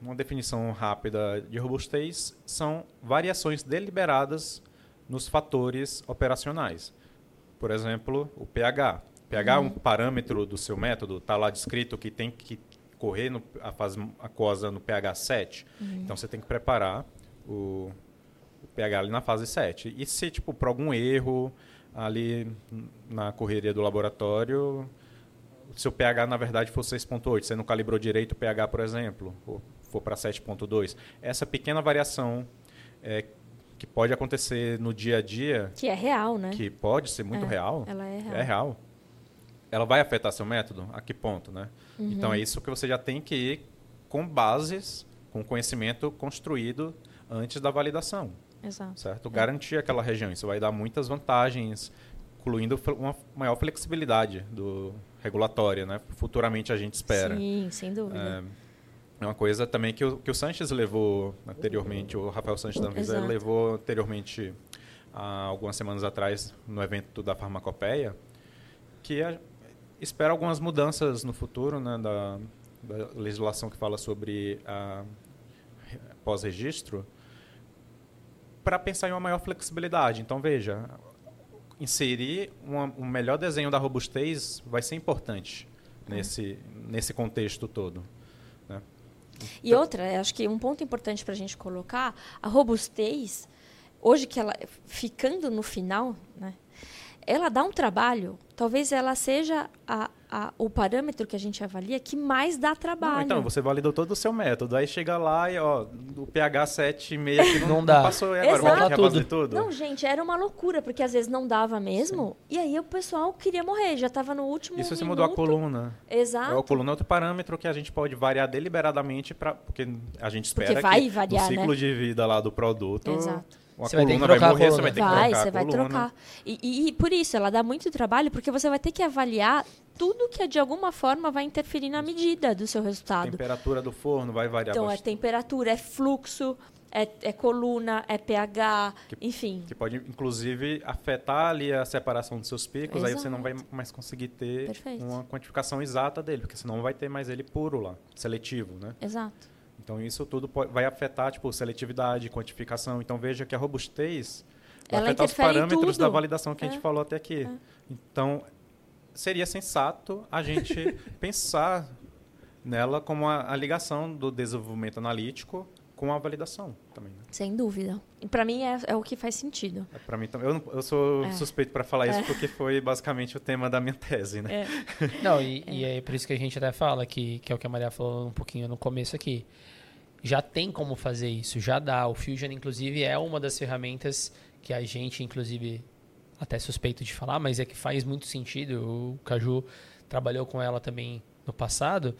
Uma definição rápida de robustez são variações deliberadas nos fatores operacionais. Por exemplo, o pH. pH uhum. é um parâmetro do seu método, está lá descrito que tem que correr no, a fase aquosa no pH 7. Uhum. Então você tem que preparar o, o, pH ali na fase 7. E se, tipo, por algum erro ali na correria do laboratório, o seu pH na verdade for 6.8, você não calibrou direito o pH, por exemplo, ou for para 7.2, essa pequena variação é, que pode acontecer no dia a dia, que é real, né? Que pode ser muito é, real. Ela é real. É real. Ela vai afetar seu método? A que ponto, né? Uhum. Então é isso que você já tem que ir com bases, com conhecimento construído antes da validação. Exato. Certo? É. Garantir aquela região. Isso vai dar muitas vantagens, incluindo uma maior flexibilidade do regulatória, né? Futuramente a gente espera. Sim, sem dúvida. É, É uma coisa também que o, que o Sanches levou anteriormente, o Rafael Sanches da Anvisa Exato. levou anteriormente, há algumas semanas atrás, no evento da farmacopeia, que a, espera algumas mudanças no futuro né, da, da legislação que fala sobre a pós-registro, para pensar em uma maior flexibilidade. Então, veja, inserir uma, um melhor desenho da robustez vai ser importante nesse, nesse contexto todo. E outra, eu acho que um ponto importante para a gente colocar, a robustez, hoje que ela, ficando no final, né, ela dá um trabalho, talvez ela seja a, a, o parâmetro que a gente avalia que mais dá trabalho. Não, então, você validou todo o seu método, aí chega lá e, ó, o pH 7,5 aqui não, Não dá. não passou, e agora Exato. vamos refazer tudo? Não, gente, era uma loucura, porque às vezes não dava mesmo, e aí o pessoal queria morrer, já estava no último Isso se minuto. mudou a coluna. Exato. É, a coluna é outro parâmetro que a gente pode variar deliberadamente, pra, porque a gente espera Porque vai que variar, no ciclo né? de vida lá do produto, Exato. A Você vai ter que vai trocar a morrer, você vai ter que Vai, trocar você a vai trocar. E, e- e por isso, ela dá muito trabalho, porque você vai ter que avaliar tudo que de alguma forma vai interferir na medida do seu resultado. Temperatura do forno vai variar Então, é bastante. temperatura, é fluxo, é, é coluna, é pH, enfim. Que pode, inclusive, afetar ali a separação dos seus picos, aí você não vai mais conseguir ter Perfeito. uma quantificação exata dele, porque senão vai ter mais ele puro lá, seletivo, né? Exato. Então isso tudo vai afetar, tipo, seletividade, quantificação. Então veja que a robustez vai Ela afetar os parâmetros da validação que a É. gente falou até aqui. Então seria sensato a gente [LAUGHS] pensar nela como a, a ligação do desenvolvimento analítico com a validação também. Né? Sem dúvida. E para mim é, é o que faz sentido. É, Para mim também. Eu, eu sou É. suspeito para falar isso porque foi basicamente o tema da minha tese, né? [LAUGHS] Não, e, e é por isso que a gente até fala, que, que é o que a Maria falou um pouquinho no começo aqui. Já tem como fazer isso, já dá. O Fusion, inclusive, é uma das ferramentas que a gente, inclusive, até suspeito de falar, mas é que faz muito sentido. O Caju trabalhou com ela também no passado.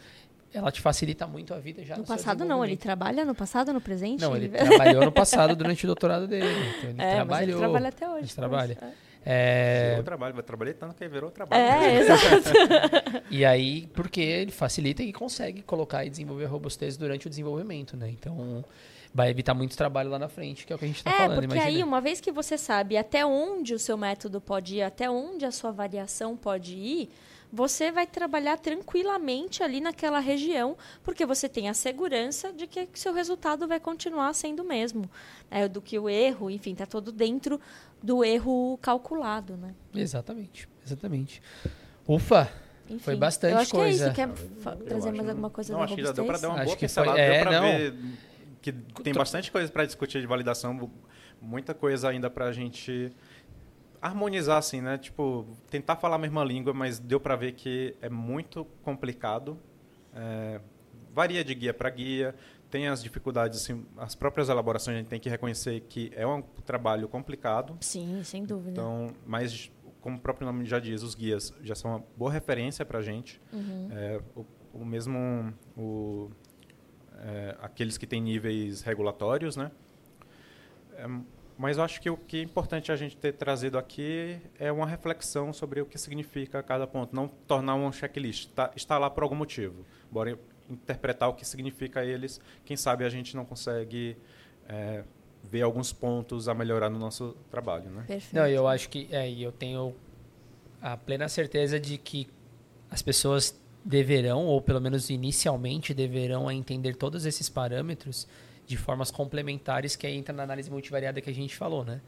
Ela te facilita muito a vida já No no passado não, ele trabalha no passado, no presente? Não, ele [LAUGHS] trabalhou no passado durante o doutorado dele. Então ele É, mas ele trabalhou. trabalha até hoje. Ele trabalha. é. É, Virou trabalho, vai trabalhar tanto que virou trabalho. É, [LAUGHS] exato. E aí, porque ele facilita e consegue colocar e desenvolver robustez durante o desenvolvimento, né? Então, vai evitar muito trabalho lá na frente, que é o que a gente está É, falando, porque imagina. aí, uma vez que você sabe até onde o seu método pode ir, até onde a sua variação pode ir, você vai trabalhar tranquilamente ali naquela região, porque você tem a segurança de que seu resultado vai continuar sendo o mesmo. né? do que o erro, enfim, está todo dentro do erro calculado, né? Exatamente, exatamente. Ufa, Enfim, Foi bastante eu acho coisa. Que é isso. Quer Eu trazer acho- mais alguma coisa Não, da acho que já deu para dar uma Acho boa foi- pincelada. é, deu para ver que tem bastante coisa para discutir de validação, muita coisa ainda para a gente harmonizar, assim, né? Tipo, tentar falar a mesma língua, mas deu para ver que é muito complicado. É, varia de guia para guia, tem as dificuldades, assim, as próprias elaborações a gente tem que reconhecer que é um trabalho complicado. Sim, sem dúvida. Então, mas como o próprio nome já diz, os guias já são uma boa referência para a gente. Uhum. É, o, o mesmo o, é, aqueles que têm níveis regulatórios, né? É, mas eu acho que o que é importante a gente ter trazido aqui é uma reflexão sobre o que significa cada ponto, não tornar um checklist. Tá, está lá por algum motivo. Bora interpretar o que significa eles. Quem sabe a gente não consegue é, ver alguns pontos a melhorar no nosso trabalho, né? Perfeito. Não, eu acho que é, eu tenho a plena certeza de que as pessoas deverão, ou pelo menos inicialmente deverão entender todos esses parâmetros de formas complementares que aí entra na análise multivariada que a gente falou, né?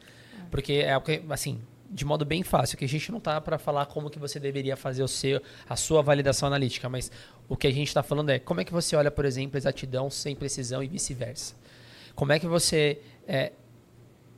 Porque é o que, assim, de modo bem fácil, que a gente não tá para falar como que você deveria fazer o seu, a sua validação analítica, mas o que a gente está falando é como é que você olha, por exemplo, exatidão sem precisão e vice-versa. Como é que você é,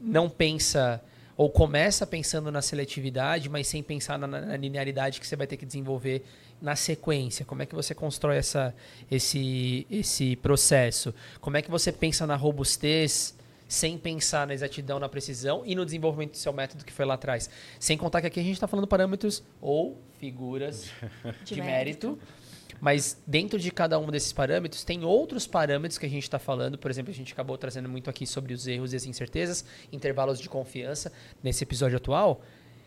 não pensa ou começa pensando na seletividade, mas sem pensar na, na linearidade que você vai ter que desenvolver na sequência. Como é que você constrói essa, esse, esse processo? Como é que você pensa na robustez sem pensar na exatidão, na precisão e no desenvolvimento do seu método que foi lá atrás? Sem contar que aqui a gente está falando parâmetros ou figuras [LAUGHS] de, De mérito. mérito. Mas dentro de cada um desses parâmetros, tem outros parâmetros que a gente está falando. Por exemplo, a gente acabou trazendo muito aqui sobre os erros e as incertezas, intervalos de confiança nesse episódio atual,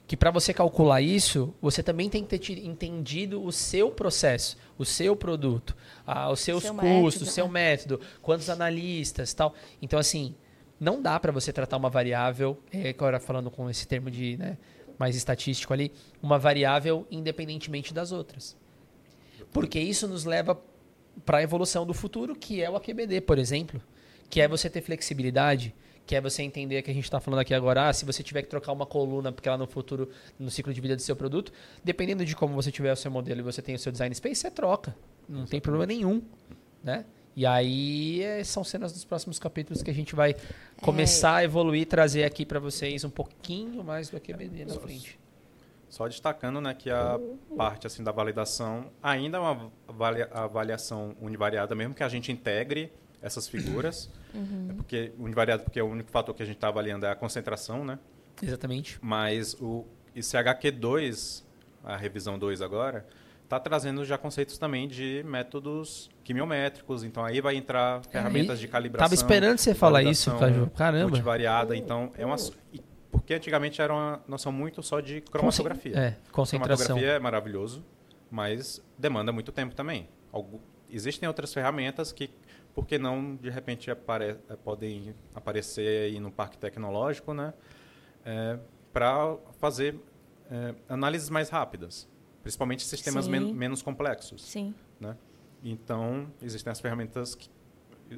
que para você calcular isso, você também tem que ter entendido o seu processo, o seu produto, ah, os seus seu custos, o seu é. método, quantos analistas, tal. Então assim, não dá para você tratar uma variável, é, agora falando com esse termo de né, mais estatístico ali, uma variável independentemente das outras. Porque isso nos leva para a evolução do futuro, que é o AQBD, por exemplo, que é você ter flexibilidade, que é você entender que a gente está falando aqui agora, ah, se você tiver que trocar uma coluna, porque lá no futuro, no ciclo de vida do seu produto, dependendo de como você tiver o seu modelo e você tem o seu design space, você troca. Não tem problema nenhum, né? E aí é, são cenas dos próximos capítulos que a gente vai começar é. a evoluir, trazer aqui para vocês um pouquinho mais do QBD na frente. Só destacando né, que a parte assim da validação ainda é uma avaliação univariada, mesmo que a gente integre essas figuras, uhum. é porque univariado porque o único fator que a gente está avaliando é a concentração, né? Exatamente. Mas o ICHQ2, a revisão 2 agora, está trazendo já conceitos também de métodos quimiométricos. Então aí vai entrar ferramentas de calibração. Tava esperando você falar isso, Caju. Caramba. Multivariada. Então é uma porque antigamente era uma noção muito só de cromatografia. É, concentração. Cromatografia é maravilhoso, mas demanda muito tempo também. existem outras ferramentas que, por que não, de repente, apare, podem aparecer aí no parque tecnológico, né? É, para fazer é, análises mais rápidas principalmente sistemas men menos complexos. Sim. Né? Então, existem as ferramentas, que,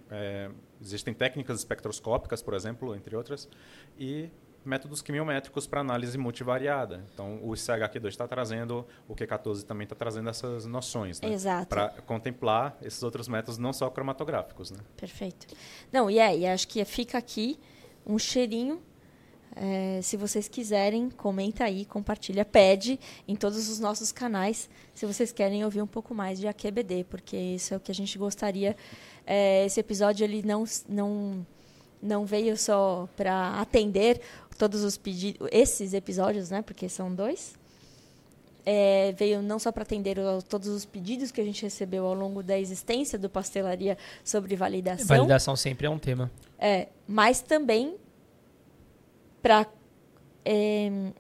é, existem técnicas espectroscópicas, por exemplo, entre outras, e métodos quimiométricos para análise multivariada. Então, o CHQ2 está trazendo, o Q14 também está trazendo essas noções. Né? Exato. Para contemplar esses outros métodos, não só cromatográficos. Né? Perfeito. Não, e é, e acho que fica aqui um cheirinho é, se vocês quiserem, comenta aí, compartilha, pede em todos os nossos canais se vocês querem ouvir um pouco mais de AQBD, porque isso é o que a gente gostaria. É, esse episódio ele não, não, não veio só para atender todos os pedidos, esses episódios, né? Porque são dois. É, veio não só para atender todos os pedidos que a gente recebeu ao longo da existência do Pastelaria sobre validação. Validação sempre é um tema. É, mas também para é,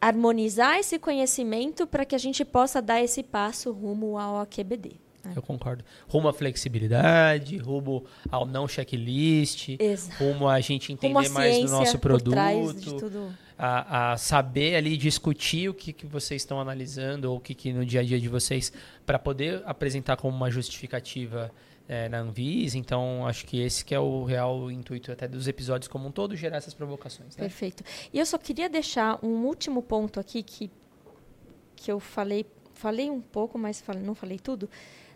harmonizar esse conhecimento para que a gente possa dar esse passo rumo ao AQBD. Né? Eu concordo. Rumo à flexibilidade, rumo ao não checklist, Exato. rumo a gente entender mais do nosso produto, a, a, saber ali discutir o que, que vocês estão analisando ou o que, que no dia a dia de vocês, para poder apresentar como uma justificativa é, na Anvisa, então acho que esse que é o real intuito até dos episódios como um todo, gerar essas provocações. Né? Perfeito. E eu só queria deixar um último ponto aqui que, que eu falei, falei um pouco, mas não falei tudo,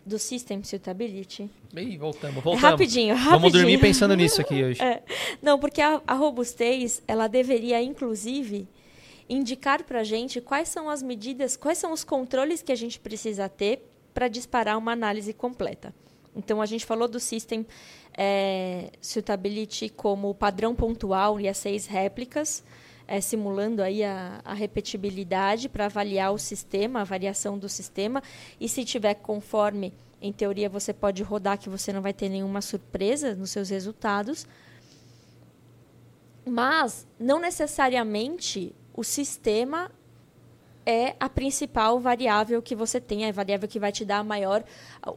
do System Suitability. E voltamos, voltamos. Rapidinho, rapidinho. Vamos dormir pensando nisso aqui hoje. [LAUGHS] É. Não, porque a, a robustez, ela deveria, inclusive, indicar para a gente quais são as medidas, quais são os controles que a gente precisa ter para disparar uma análise completa. Então, a gente falou do System é, Suitability como padrão pontual e as seis réplicas, é, simulando aí a, a repetibilidade para avaliar o sistema, a variação do sistema. E se tiver conforme, em teoria, você pode rodar que você não vai ter nenhuma surpresa nos seus resultados. Mas, não necessariamente o sistema é a principal variável que você tem, é a variável que vai te dar a maior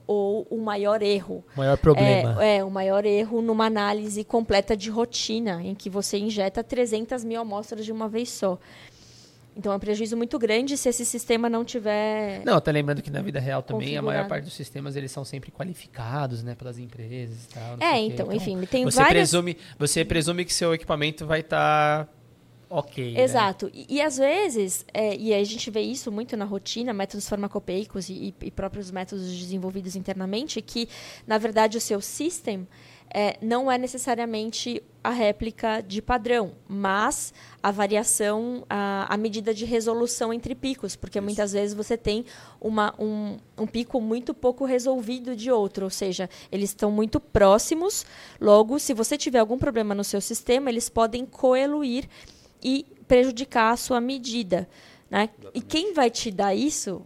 ou o maior erro. O maior problema. É, é, o maior erro numa análise completa de rotina, em que você injeta 300 mil amostras de uma vez só. Então é um prejuízo muito grande se esse sistema não tiver. Não, até lembrando que na vida real também a maior parte dos sistemas eles são sempre qualificados, né, pelas empresas e tal. É, então, então, enfim, tem você várias... presume, você presume que seu equipamento vai estar tá ok. Né? Exato. Né? E, e, às vezes, é, e a gente vê isso muito na rotina, métodos farmacopeicos e, e, próprios métodos desenvolvidos internamente, que, na verdade, o seu system é, não é necessariamente a réplica de padrão, mas a variação, a, a medida de resolução entre picos, porque Isso. muitas vezes você tem uma, um, um pico muito pouco resolvido de outro, ou seja, eles estão muito próximos, logo, se você tiver algum problema no seu sistema, eles podem coeluir e prejudicar a sua medida. Né? E quem vai te dar isso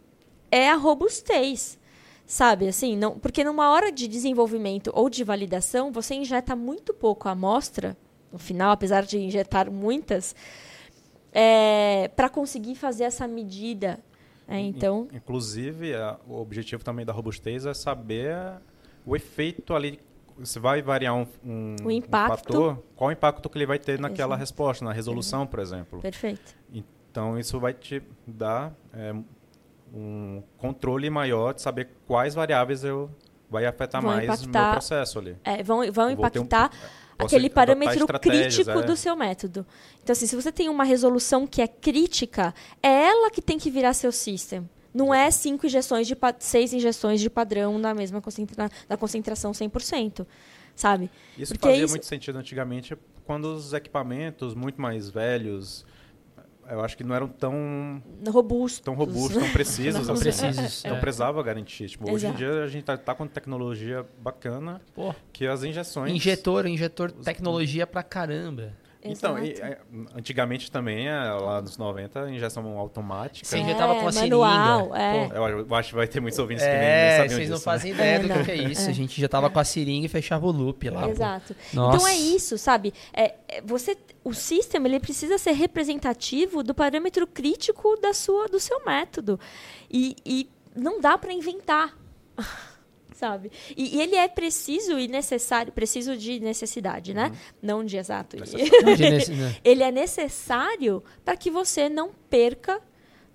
é a robustez. Sabe, assim, não, porque numa hora de desenvolvimento ou de validação, você injeta muito pouco a amostra, no final, apesar de injetar muitas, é, para conseguir fazer essa medida. É, então, Inclusive, a- o objetivo também da robustez é saber o efeito ali. Se vai variar um, um, um fator, qual o impacto que ele vai ter naquela Exato. resposta, na resolução, por exemplo. perfeito. Então, isso vai te dar é, um controle maior de saber quais variáveis eu vai afetar Vão mais o meu impactar- processo ali. É, vão, vão ter um- impactar posso aquele parâmetro crítico é. do seu método. Então, assim, se você tem uma resolução que é crítica, é ela que tem que virar seu system. Não é cinco injeções de seis injeções de padrão na mesma concentra da concentração 100%, sabe? Isso Porque fazia isso- muito sentido antigamente, quando os equipamentos muito mais velhos, eu acho que não eram tão, Robustos. tão robustos, tão precisos. Tão assim. precisos, Não é. precisava garantir. Tipo, hoje em dia a gente tá, tá com tecnologia bacana Pô, que as injeções... injetor, injetor, tecnologia pra caramba. Então, e, é, antigamente também, é, lá nos 90, injeção automática. Você É, injetava com a manual, seringa. é. Pô, Eu, acho que vai ter muitos ouvintes que nem, nem É, sabiam vocês não disso, fazem né? ideia É, do não. que, que é [LAUGHS] isso. É. A gente já tava com a seringa e fechava o loop lá. Exato. Nossa. Então é isso, sabe? É, é, você, o sistema ele precisa ser representativo do parâmetro crítico da sua, do seu método. E, e não dá para inventar. [LAUGHS] Sabe? E, e ele é preciso e necessário, preciso de necessidade, né? Não de exato. [LAUGHS] Não, de nesse- né? ele é necessário para que você não perca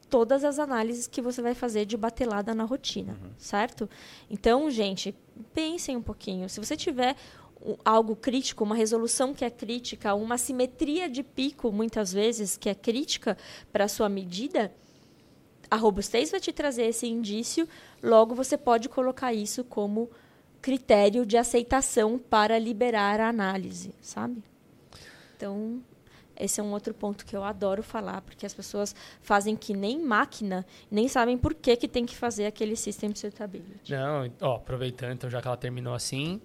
todas as análises que você vai fazer de batelada na rotina, certo? Então, gente, pensem um pouquinho. Se você tiver algo crítico, uma resolução que é crítica, uma simetria de pico, muitas vezes, que é crítica para a sua medida, a robustez vai te trazer esse indício, logo você pode colocar isso como critério de aceitação para liberar a análise, sabe? Então, esse é um outro ponto que eu adoro falar, porque as pessoas fazem que nem máquina, nem sabem por que, que tem que fazer aquele system suitability. Não, ó, aproveitando, então, já que ela terminou assim,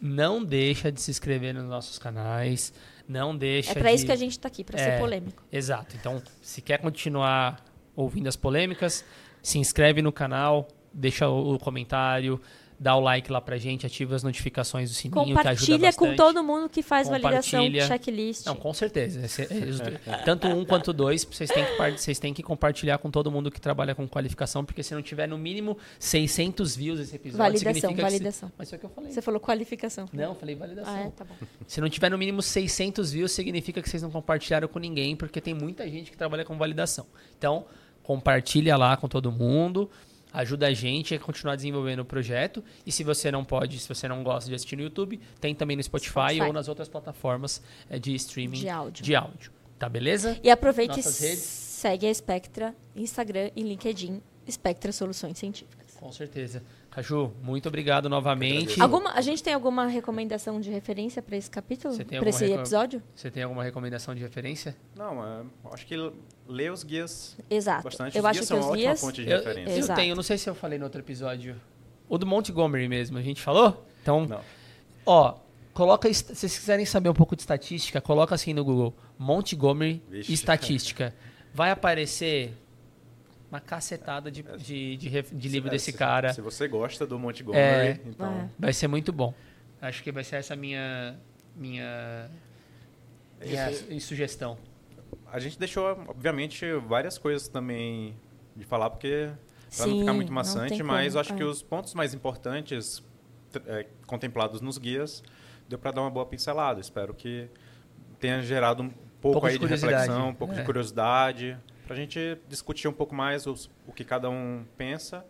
não deixa de se inscrever nos nossos canais, não deixa É para de... isso que a gente está aqui, para É. ser polêmico. Exato. Então, se quer continuar ouvindo as polêmicas, se inscreve no canal, deixa o, comentário, dá o like lá pra gente, ativa as notificações do sininho, que ajuda Compartilha com bastante. todo mundo que faz validação, checklist. Não, com certeza. É, [LAUGHS] tanto um quanto dois, vocês têm, que, vocês têm que compartilhar com todo mundo que trabalha com qualificação, porque se não tiver no mínimo 600 views esse episódio, Validação, significa que... validação. Se... Mas foi o que eu falei. Você falou qualificação. Não, eu falei validação. Ah, é, tá bom. Se não tiver no mínimo 600 views, significa que vocês não compartilharam com ninguém, porque tem muita gente que trabalha com validação. Então, compartilha lá com todo mundo, ajuda a gente a continuar desenvolvendo o projeto. E se você não pode, se você não gosta de assistir no YouTube, tem também no Spotify, Spotify. ou nas outras plataformas eh, de streaming De áudio. de áudio. Tá beleza? E aproveita e redes? segue a Spectra, Instagram e LinkedIn, Spectra Soluções Científicas. Com certeza. Caju, muito obrigado novamente. Alguma, a gente tem alguma recomendação de referência para esse capítulo? Para esse episódio? Você tem alguma recomendação de referência? Não, é, acho que lê os guias Exato. bastante. Eu os acho que são os uma ótima guias. fonte de Eu, referência. eu tenho, não sei se eu falei no outro episódio. O do Montgomery mesmo, a gente falou? Então, Não. Ó, coloca, se vocês quiserem saber um pouco de estatística, coloca assim no Google, Montgomery Vixe. estatística. Vai aparecer uma cacetada de, de, de, ref- de livro É, desse se- cara. Se você gosta do Montgomery, É. então... É. Vai ser muito bom. Acho que vai ser essa minha minha, minha Esse- sugestão. A gente deixou, obviamente, várias coisas também de falar, porque para não ficar muito maçante, mas como, acho é. que os pontos mais importantes é, contemplados nos guias deu para dar uma boa pincelada. Espero que tenha gerado um pouco, Pouco de aí de curiosidade. reflexão, um pouco É. de curiosidade, para a gente discutir um pouco mais os- o que cada um pensa.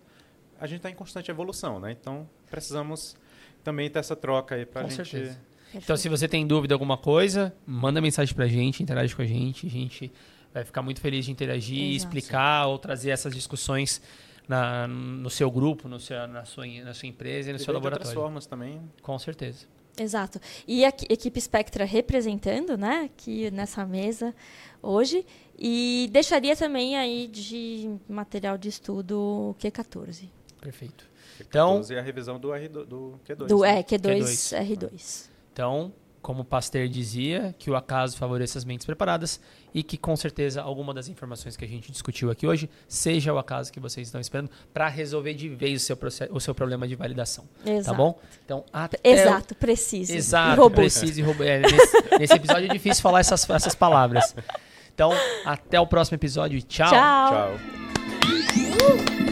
A gente está em constante evolução, né? Então precisamos também ter essa troca aí para a Com gente. certeza. Então, se você tem dúvida alguma coisa, manda mensagem pra gente, interage com a gente. A gente vai ficar muito feliz de interagir, Exato. explicar ou trazer essas discussões na- no seu grupo, no seu, na, sua, na sua empresa e no E seu de outras laboratório. formas também. Com certeza. Exato. E a equi- equipe Spectra representando, né, aqui nessa mesa hoje. E deixaria também aí de material de estudo o Q14. Perfeito. Então, e a revisão do, R, do, do Q2. Do né? é, Q2, Q2. R2. então, como o Pasteur dizia, que o acaso favoreça as mentes preparadas e que com certeza alguma das informações que a gente discutiu aqui hoje seja o acaso que vocês estão esperando para resolver de vez o seu, o seu problema de validação. Exato. Tá bom? Então, até Exato, preciso. Exato, E robusto. preciso e robusto. É, nesse, nesse episódio é difícil falar essas, essas palavras. Então, até o próximo episódio. Tchau. Tchau. Tchau.